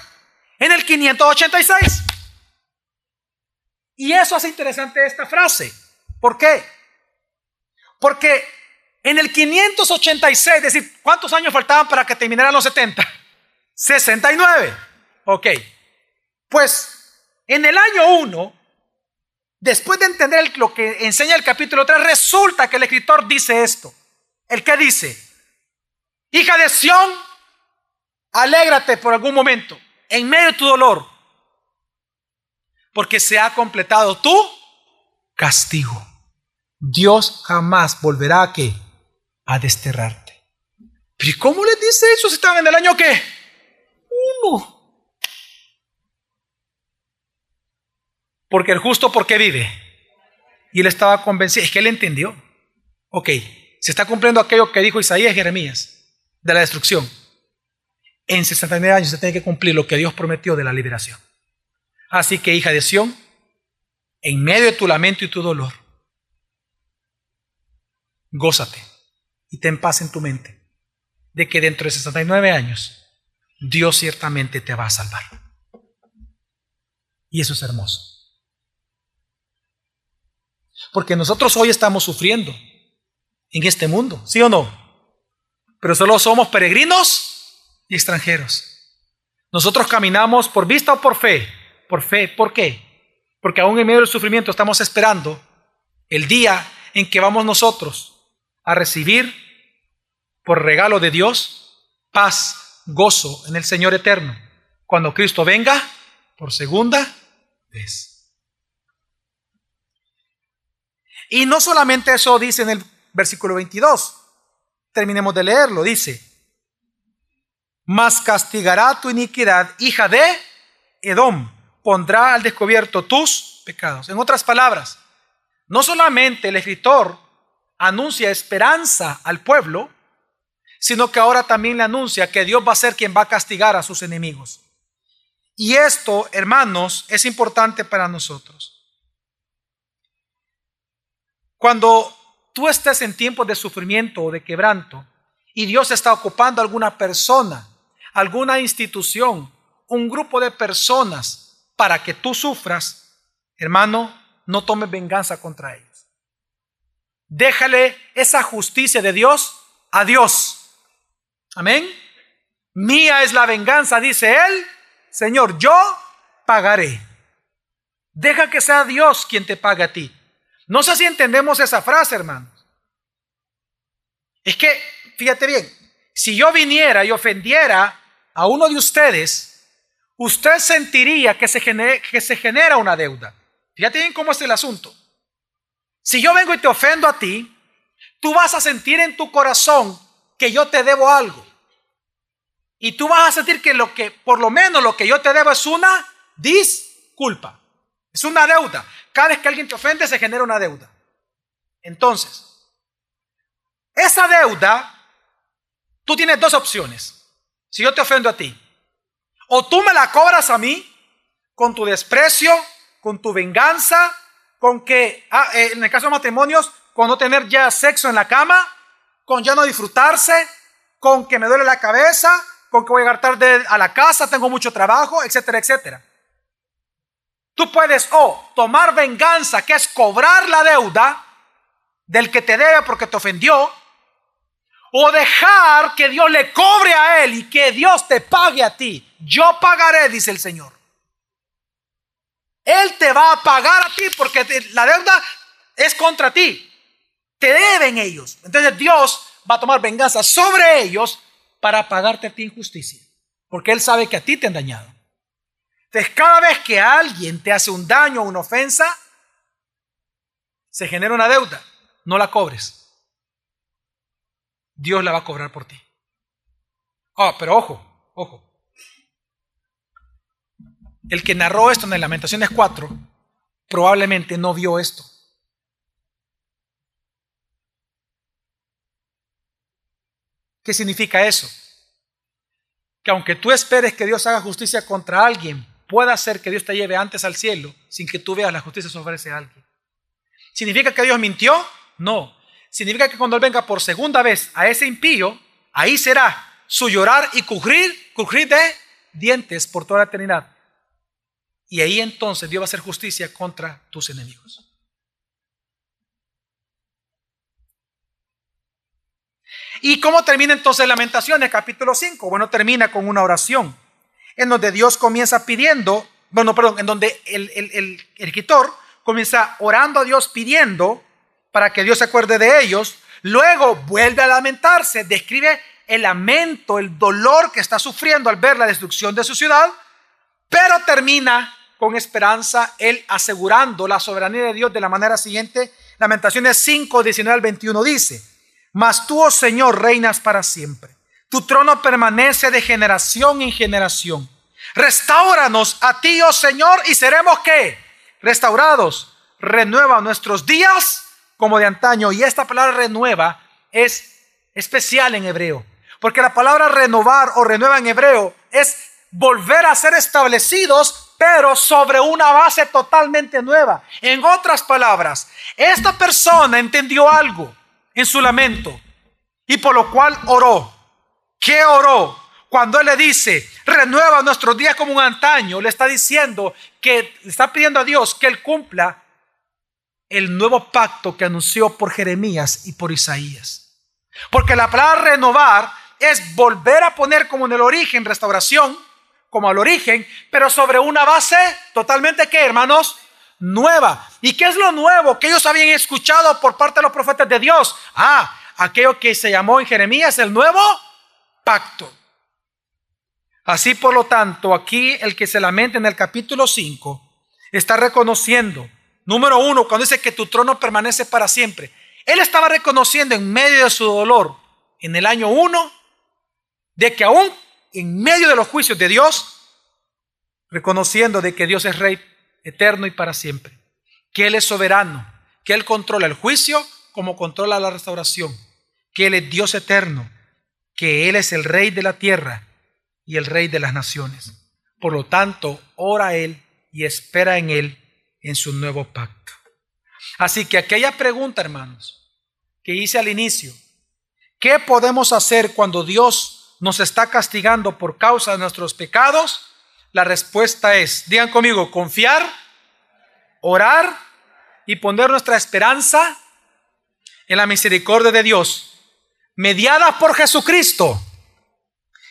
en el 586. Y eso hace interesante esta frase. ¿Por qué? Porque en el 586, es decir, ¿cuántos años faltaban para que terminaran los 70? 69. Ok. Pues en el año 1, después de entender lo que enseña el capítulo 3, resulta que el escritor dice esto. ¿El que dice? Hija de Sión, alégrate por algún momento, en medio de tu dolor, porque se ha completado tu castigo. Dios jamás volverá a qué? A desterrarte. ¿Pero cómo le dice eso si estaban en el año qué? Uno. Porque el justo, ¿por qué vive? Y él estaba convencido, es que él entendió. Ok, se está cumpliendo aquello que dijo Isaías y Jeremías de la destrucción. En 69 años se tiene que cumplir lo que Dios prometió de la liberación. Así que, hija de Sión, en medio de tu lamento y tu dolor, gózate y ten paz en tu mente de que dentro de 69 años Dios ciertamente te va a salvar. Y eso es hermoso. Porque nosotros hoy estamos sufriendo en este mundo, ¿sí o no? Pero solo somos peregrinos y extranjeros. Nosotros caminamos por vista o por fe. Por fe, ¿por qué? Porque aún en medio del sufrimiento estamos esperando el día en que vamos nosotros a recibir por regalo de Dios paz, gozo en el Señor eterno, cuando Cristo venga por segunda vez. Y no solamente eso dice en el versículo 22. Terminemos de leerlo. Dice, mas castigará tu iniquidad, hija de Edom, pondrá al descubierto tus pecados. En otras palabras, no solamente el escritor anuncia esperanza al pueblo, sino que ahora también le anuncia que Dios va a ser quien va a castigar a sus enemigos. Y esto, hermanos, es importante para nosotros. Cuando tú estés en tiempos de sufrimiento o de quebranto y Dios está ocupando alguna persona, alguna institución, un grupo de personas para que tú sufras, hermano, no tomes venganza contra ellos. Déjale esa justicia de Dios a Dios. Amén. Mía es la venganza, dice él. Señor, yo pagaré. Deja que sea Dios quien te pague a ti. No sé si entendemos esa frase, hermanos. Es que, fíjate bien, si yo viniera y ofendiera a uno de ustedes, usted sentiría que se, genera, una deuda. Fíjate bien cómo es el asunto. Si yo vengo y te ofendo a ti, tú vas a sentir en tu corazón que yo te debo algo. Y tú vas a sentir que lo que, por lo menos lo que yo te debo es una disculpa. Es una deuda. Cada vez que alguien te ofende se genera una deuda. Entonces, esa deuda, tú tienes dos opciones. Si yo te ofendo a ti, o tú me la cobras a mí con tu desprecio, con tu venganza, con que, ah, eh, en el caso de matrimonios, con no tener ya sexo en la cama, con ya no disfrutarse, con que me duele la cabeza, con que voy a llegar tarde a la casa, tengo mucho trabajo, etcétera, etcétera. Tú puedes o tomar venganza, que es cobrar la deuda del que te debe porque te ofendió, o dejar que Dios le cobre a él y que Dios te pague a ti. Yo pagaré, dice el Señor. Él te va a pagar a ti porque la deuda es contra ti. Te deben ellos. Entonces Dios va a tomar venganza sobre ellos para pagarte a ti injusticia. Porque Él sabe que a ti te han dañado. Entonces, cada vez que alguien te hace un daño o una ofensa, se genera una deuda. No la cobres. Dios la va a cobrar por ti. Oh, pero ojo, ojo. el que narró esto en el Lamentaciones 4 probablemente no vio esto. ¿Qué significa eso? Que aunque tú esperes que Dios haga justicia contra alguien, pueda ser que Dios te lleve antes al cielo sin que tú veas la justicia sobre ese alguien. ¿Significa que Dios mintió? No. Significa que cuando Él venga por segunda vez a ese impío, ahí será su llorar y crujir, crujir de dientes por toda la eternidad. Y ahí entonces Dios va a hacer justicia contra tus enemigos. ¿Y cómo termina entonces Lamentaciones, capítulo 5? Bueno, termina con una oración, en donde Dios comienza pidiendo, bueno, perdón, en donde el, el, escritor comienza orando a Dios pidiendo para que Dios se acuerde de ellos, luego vuelve a lamentarse, describe el lamento, el dolor que está sufriendo al ver la destrucción de su ciudad, pero termina con esperanza, él asegurando la soberanía de Dios de la manera siguiente. Lamentaciones 5, 19 al 21 dice, Mas tú, oh Señor, reinas para siempre. Tu trono permanece de generación en generación. Restauranos a ti, oh Señor, y seremos qué? Restaurados. Renueva nuestros días como de antaño. Y esta palabra renueva es especial en hebreo. Porque la palabra renovar o renueva en hebreo es volver a ser establecidos pero sobre una base totalmente nueva. En otras palabras, esta persona entendió algo en su lamento y por lo cual oró. ¿Qué oró? Cuando él le dice, renueva nuestros días como un antaño, le está diciendo que está pidiendo a Dios que él cumpla el nuevo pacto que anunció por Jeremías y por Isaías. Porque la palabra renovar es volver a poner como en el origen restauración, como al origen, pero sobre una base totalmente hermanos, nueva. ¿Y qué es lo nuevo que ellos habían escuchado por parte de los profetas de Dios? Ah, aquello que se llamó en Jeremías el nuevo Así por lo tanto, aquí el que se lamenta en el capítulo 5 está reconociendo, número uno, cuando dice que tu trono permanece para siempre. Él estaba reconociendo en medio de su dolor, en el año 1, de que aún en medio de los juicios de Dios, reconociendo de que Dios es rey eterno y para siempre, que Él es soberano, que Él controla el juicio como controla la restauración, que Él es Dios eterno, que Él es el rey de la tierra y el rey de las naciones. Por lo tanto, ora Él y espera en Él en su nuevo pacto. Así que aquella pregunta, hermanos, que hice al inicio, ¿qué podemos hacer cuando Dios nos está castigando por causa de nuestros pecados? La respuesta es, digan conmigo, confiar, orar y poner nuestra esperanza en la misericordia de Dios, mediada por Jesucristo,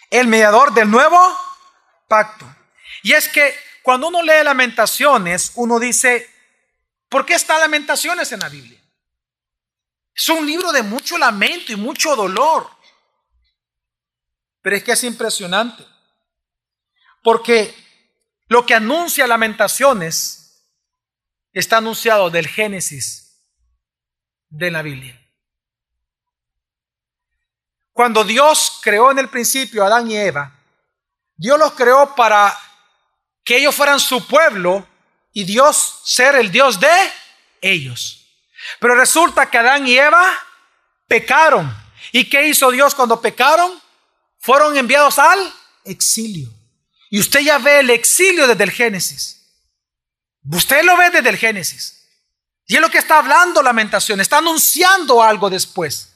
el mediador del nuevo pacto. Y es que cuando uno lee lamentaciones, uno dice, ¿por qué está lamentaciones en la Biblia? Es un libro de mucho lamento y mucho dolor. Pero es que es impresionante. Porque lo que anuncia lamentaciones está anunciado del Génesis de la Biblia. Cuando Dios creó en el principio a Adán y Eva, Dios los creó para que ellos fueran su pueblo y Dios ser el Dios de ellos. Pero resulta que Adán y Eva pecaron. ¿Y qué hizo Dios cuando pecaron? fueron enviados al exilio. Y usted ya ve el exilio desde el Génesis. Usted lo ve desde el Génesis. Y es lo que está hablando lamentación, está anunciando algo después.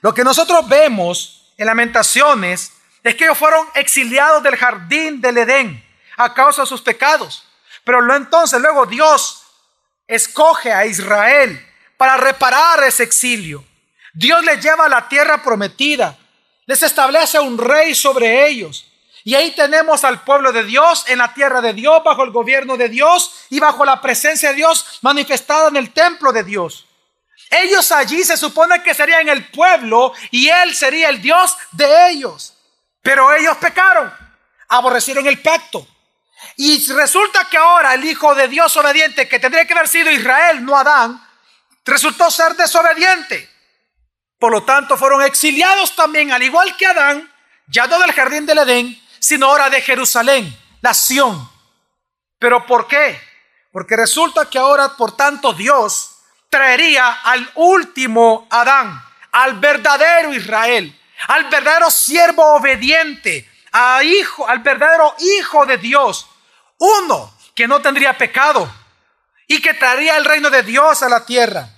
Lo que nosotros vemos en lamentaciones es que ellos fueron exiliados del jardín del Edén a causa de sus pecados. Pero entonces luego Dios escoge a Israel para reparar ese exilio. Dios les lleva a la tierra prometida les establece un rey sobre ellos. Y ahí tenemos al pueblo de Dios en la tierra de Dios, bajo el gobierno de Dios y bajo la presencia de Dios manifestada en el templo de Dios. Ellos allí se supone que serían el pueblo y Él sería el Dios de ellos. Pero ellos pecaron, aborrecieron el pacto. Y resulta que ahora el Hijo de Dios obediente, que tendría que haber sido Israel, no Adán, resultó ser desobediente. Por lo tanto, fueron exiliados también, al igual que Adán, ya no del jardín del Edén, sino ahora de Jerusalén, aniquilación. ¿Pero por qué? Porque resulta que ahora, por tanto, Dios traería al último Adán, al verdadero Israel, al verdadero siervo obediente, a hijo, al verdadero hijo de Dios, uno que no tendría pecado y que traería el reino de Dios a la tierra.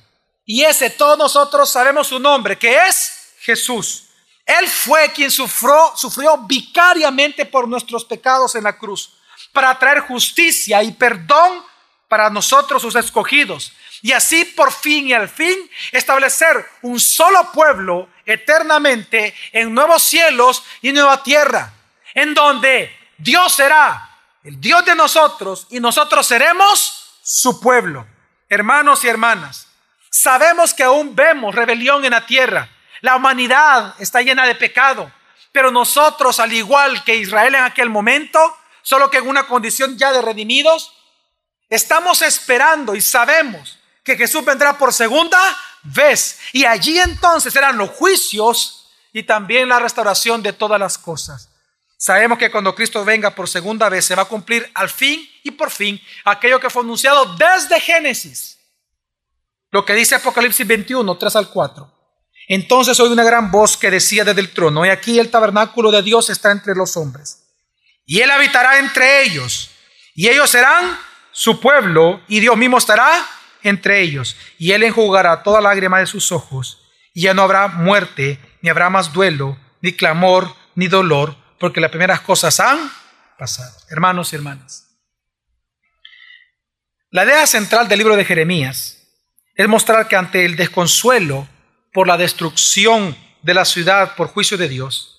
Y ese todos nosotros sabemos su nombre, que es Jesús. Él fue quien sufrió, sufrió vicariamente por nuestros pecados en la cruz, para traer justicia y perdón para nosotros sus escogidos. Y así por fin y al fin establecer un solo pueblo eternamente en nuevos cielos y nueva tierra, en donde Dios será el Dios de nosotros y nosotros seremos su pueblo. Hermanos y hermanas, sabemos que aún vemos rebelión en la tierra la humanidad está llena de pecado, pero nosotros, al igual que Israel en aquel momento, solo que en una condición ya de redimidos, estamos esperando y sabemos que Jesús vendrá por segunda vez. Y allí entonces serán los juicios y también la restauración de todas las cosas. Sabemos que cuando Cristo venga por segunda vez se va a cumplir al fin y por fin aquello que fue anunciado desde Génesis. Lo que dice Apocalipsis 21, 3 al 4. Entonces oí una gran voz que decía desde el trono, y aquí el tabernáculo de Dios está entre los hombres, y él habitará entre ellos, y ellos serán su pueblo, y Dios mismo estará entre ellos, y él enjugará toda lágrima de sus ojos, y ya no habrá muerte, ni habrá más duelo, ni clamor, ni dolor, porque las primeras cosas han pasado. Hermanos y hermanas. La idea central del libro de Jeremías es mostrar que ante el desconsuelo por la destrucción de la ciudad por juicio de Dios,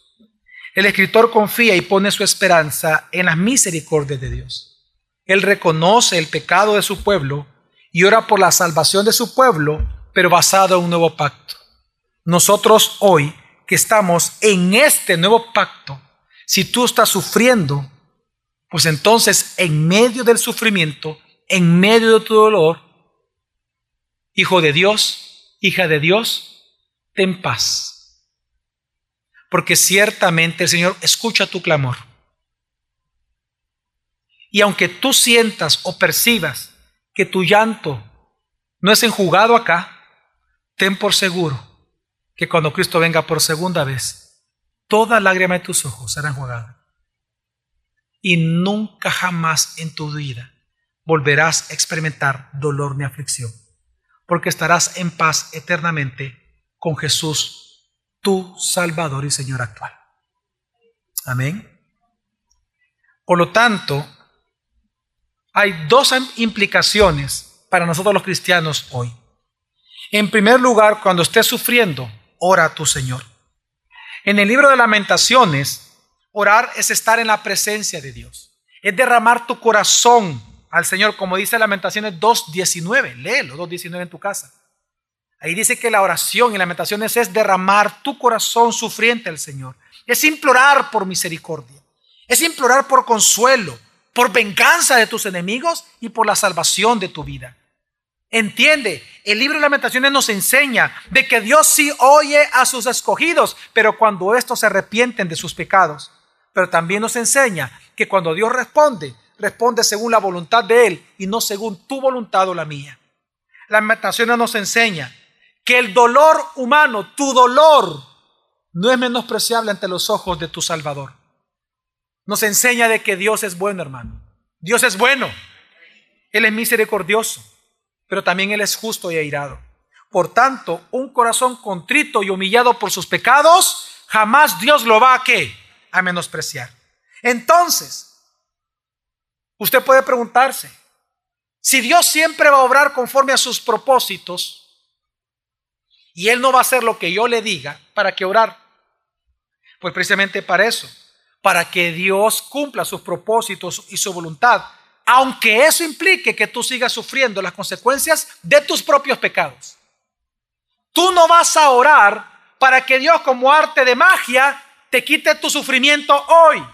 el escritor confía y pone su esperanza en las misericordias de Dios. Él reconoce el pecado de su pueblo y ora por la salvación de su pueblo, pero basado en un nuevo pacto. Nosotros hoy que estamos en este nuevo pacto, si tú estás sufriendo, pues entonces en medio del sufrimiento, en medio de tu dolor, hijo de Dios, hija de Dios, ten paz, porque ciertamente el Señor escucha tu clamor. Y aunque tú sientas o percibas que tu llanto no es enjugado acá, ten por seguro que cuando Cristo venga por segunda vez, toda lágrima de tus ojos será enjugada. Y nunca jamás en tu vida volverás a experimentar dolor ni aflicción, porque estarás en paz eternamente con Jesús, tu Salvador y Señor actual. Amén. Por lo tanto, hay dos implicaciones para nosotros los cristianos hoy. En primer lugar, cuando estés sufriendo, ora a tu Señor. En el libro de lamentaciones, orar es estar en la presencia de Dios. Es derramar tu corazón al Señor, como dice Lamentaciones 2.19. Léelo, 2.19 en tu casa. Ahí dice que la oración y lamentaciones es derramar tu corazón sufriente al Señor. Es implorar por misericordia. Es implorar por consuelo, por venganza de tus enemigos y por la salvación de tu vida. Entiende, el libro de lamentaciones nos enseña de que Dios sí oye a sus escogidos, pero cuando estos se arrepienten de sus pecados. Pero también nos enseña que cuando Dios responde, responde según la voluntad de Él y no según tu voluntad o la mía. La lamentaciones nos enseña que el dolor humano, tu dolor, no es menospreciable ante los ojos de tu Salvador. Nos enseña de que Dios es bueno, hermano. Dios es bueno. Él es misericordioso, pero también Él es justo y airado. Por tanto, un corazón contrito y humillado por sus pecados, jamás Dios lo va a qué? A menospreciar. Entonces, usted puede preguntarse, si Dios siempre va a obrar conforme a sus propósitos, y Él no va a hacer lo que yo le diga, ¿para qué orar? Pues precisamente para eso, para que Dios cumpla sus propósitos y su voluntad, aunque eso implique que tú sigas sufriendo las consecuencias de tus propios pecados. Tú no vas a orar para que Dios como arte de magia te quite tu sufrimiento hoy,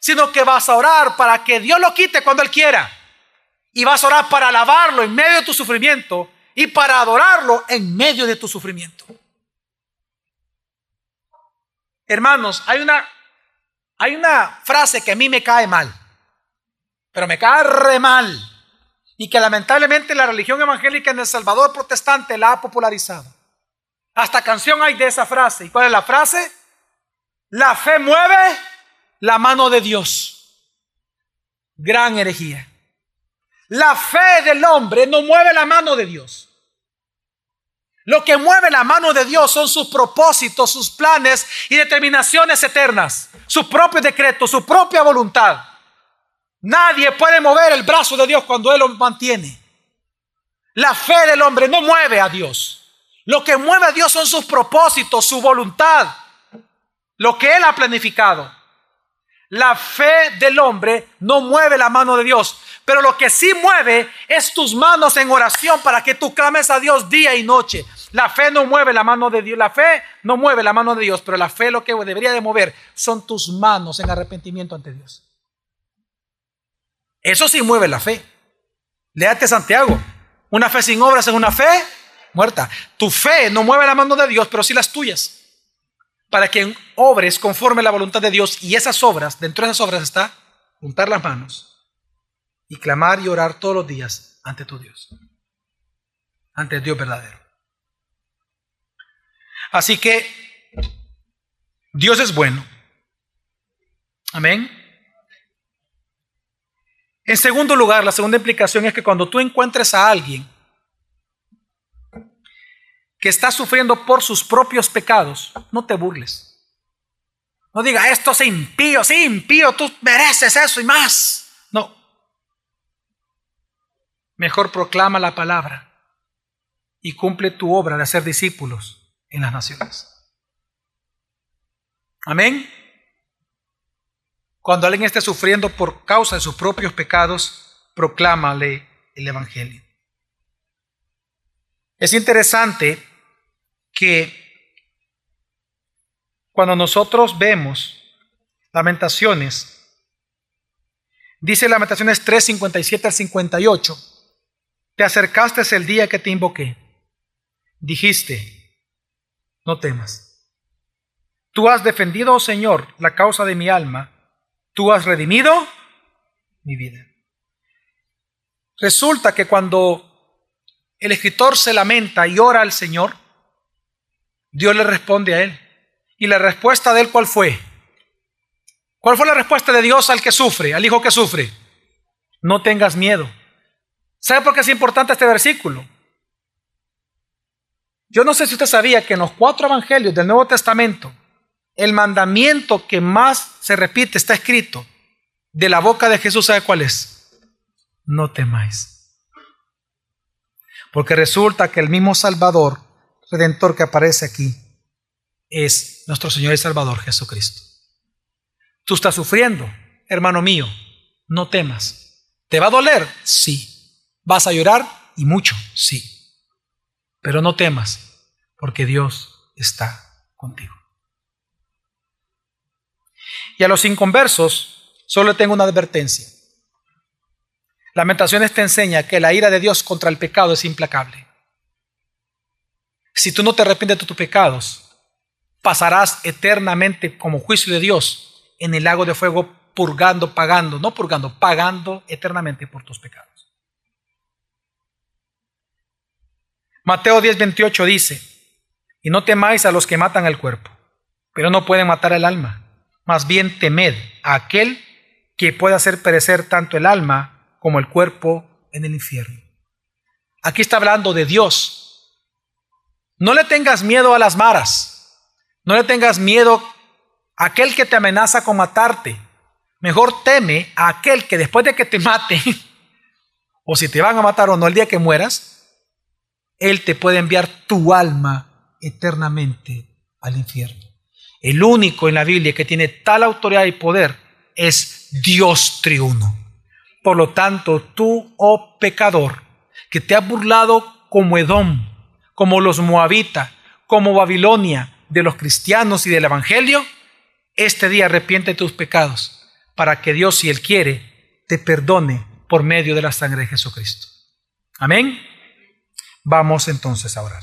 sino que vas a orar para que Dios lo quite cuando Él quiera. Y vas a orar para alabarlo en medio de tu sufrimiento y para adorarlo en medio de tu sufrimiento. Hermanos, hay una, hay una frase que a mí me cae mal. pero me cae mal. Y que lamentablemente la religión evangélica en El Salvador protestante la ha popularizado. Hasta canción hay de esa frase. ¿Y cuál es la frase? La fe mueve la mano de Dios. Gran herejía. La fe del hombre no mueve la mano de Dios. Lo que mueve la mano de Dios son sus propósitos, sus planes y determinaciones eternas, su propio decreto, su propia voluntad. Nadie puede mover el brazo de Dios cuando Él lo mantiene. La fe del hombre no mueve a Dios. Lo que mueve a Dios son sus propósitos, su voluntad, lo que Él ha planificado. La fe del hombre no mueve la mano de Dios, pero lo que sí mueve es tus manos en oración para que tú clames a Dios día y noche. La fe no mueve la mano de Dios, la fe no mueve la mano de Dios, pero la fe lo que debería de mover son tus manos en arrepentimiento ante Dios. Eso sí mueve la fe. Léate Santiago. Una fe sin obras es una fe muerta. Tu fe no mueve la mano de Dios, pero sí las tuyas. Para que obres conforme la voluntad de Dios y esas obras, dentro de esas obras está juntar las manos y clamar y orar todos los días ante tu Dios. Ante el Dios verdadero. Así que Dios es bueno. Amén. En segundo lugar, la segunda implicación es que cuando tú encuentres a alguien que está sufriendo por sus propios pecados, no te burles. No diga, esto es impío, sí, impío, tú mereces eso y más. No. Mejor proclama la palabra y cumple tu obra de hacer discípulos en las naciones. Amén. Cuando alguien esté sufriendo por causa de sus propios pecados, proclámale el Evangelio. Es interesante que cuando nosotros vemos lamentaciones, dice lamentaciones 3, 57 al 58, te acercaste el día que te invoqué, dijiste, no temas. Tú has defendido, oh Señor, la causa de mi alma tú has redimido mi vida. Resulta que cuando el escritor se lamenta y ora al Señor, Dios le responde a él. ¿Y la respuesta de él cuál fue? ¿Cuál fue la respuesta de Dios al que sufre, al hijo que sufre? No tengas miedo. ¿Sabe por qué es importante este versículo? Yo no sé si usted sabía que en los cuatro evangelios del Nuevo Testamento, el mandamiento que más se repite, está escrito, de la boca de Jesús, ¿sabe cuál es? No temáis. Porque resulta que el mismo Salvador, Redentor que aparece aquí, es nuestro Señor y Salvador Jesucristo. Tú estás sufriendo, hermano mío, no temas. ¿Te va a doler? Sí. ¿Vas a llorar? Y mucho, sí. Pero no temas, porque Dios está contigo. Y a los inconversos solo tengo una advertencia. Lamentaciones te enseña que la ira de Dios contra el pecado es implacable. Si tú no te arrepientes de tus pecados, pasarás eternamente como juicio de Dios en el lago de fuego purgando, pagando, no purgando, pagando eternamente por tus pecados. Mateo 10:28 dice, y no temáis a los que matan el cuerpo, pero no pueden matar el alma más bien temed a aquel que puede hacer perecer tanto el alma como el cuerpo en el infierno. Aquí está hablando de Dios. No le tengas miedo a las maras. No le tengas miedo a aquel que te amenaza con matarte. Mejor teme a aquel que después de que te [laughs] mate, o si te van a matar o no el día que mueras, Él te puede enviar tu alma eternamente al infierno. El único en la Biblia que tiene tal autoridad y poder es Dios triuno. Por lo tanto, tú, oh pecador, que te has burlado como Edom, como los moabitas, como Babilonia, de los cristianos y del Evangelio, este día arrepiente tus pecados para que Dios, si Él quiere, te perdone por medio de la sangre de Jesucristo. Amén. Vamos entonces a orar.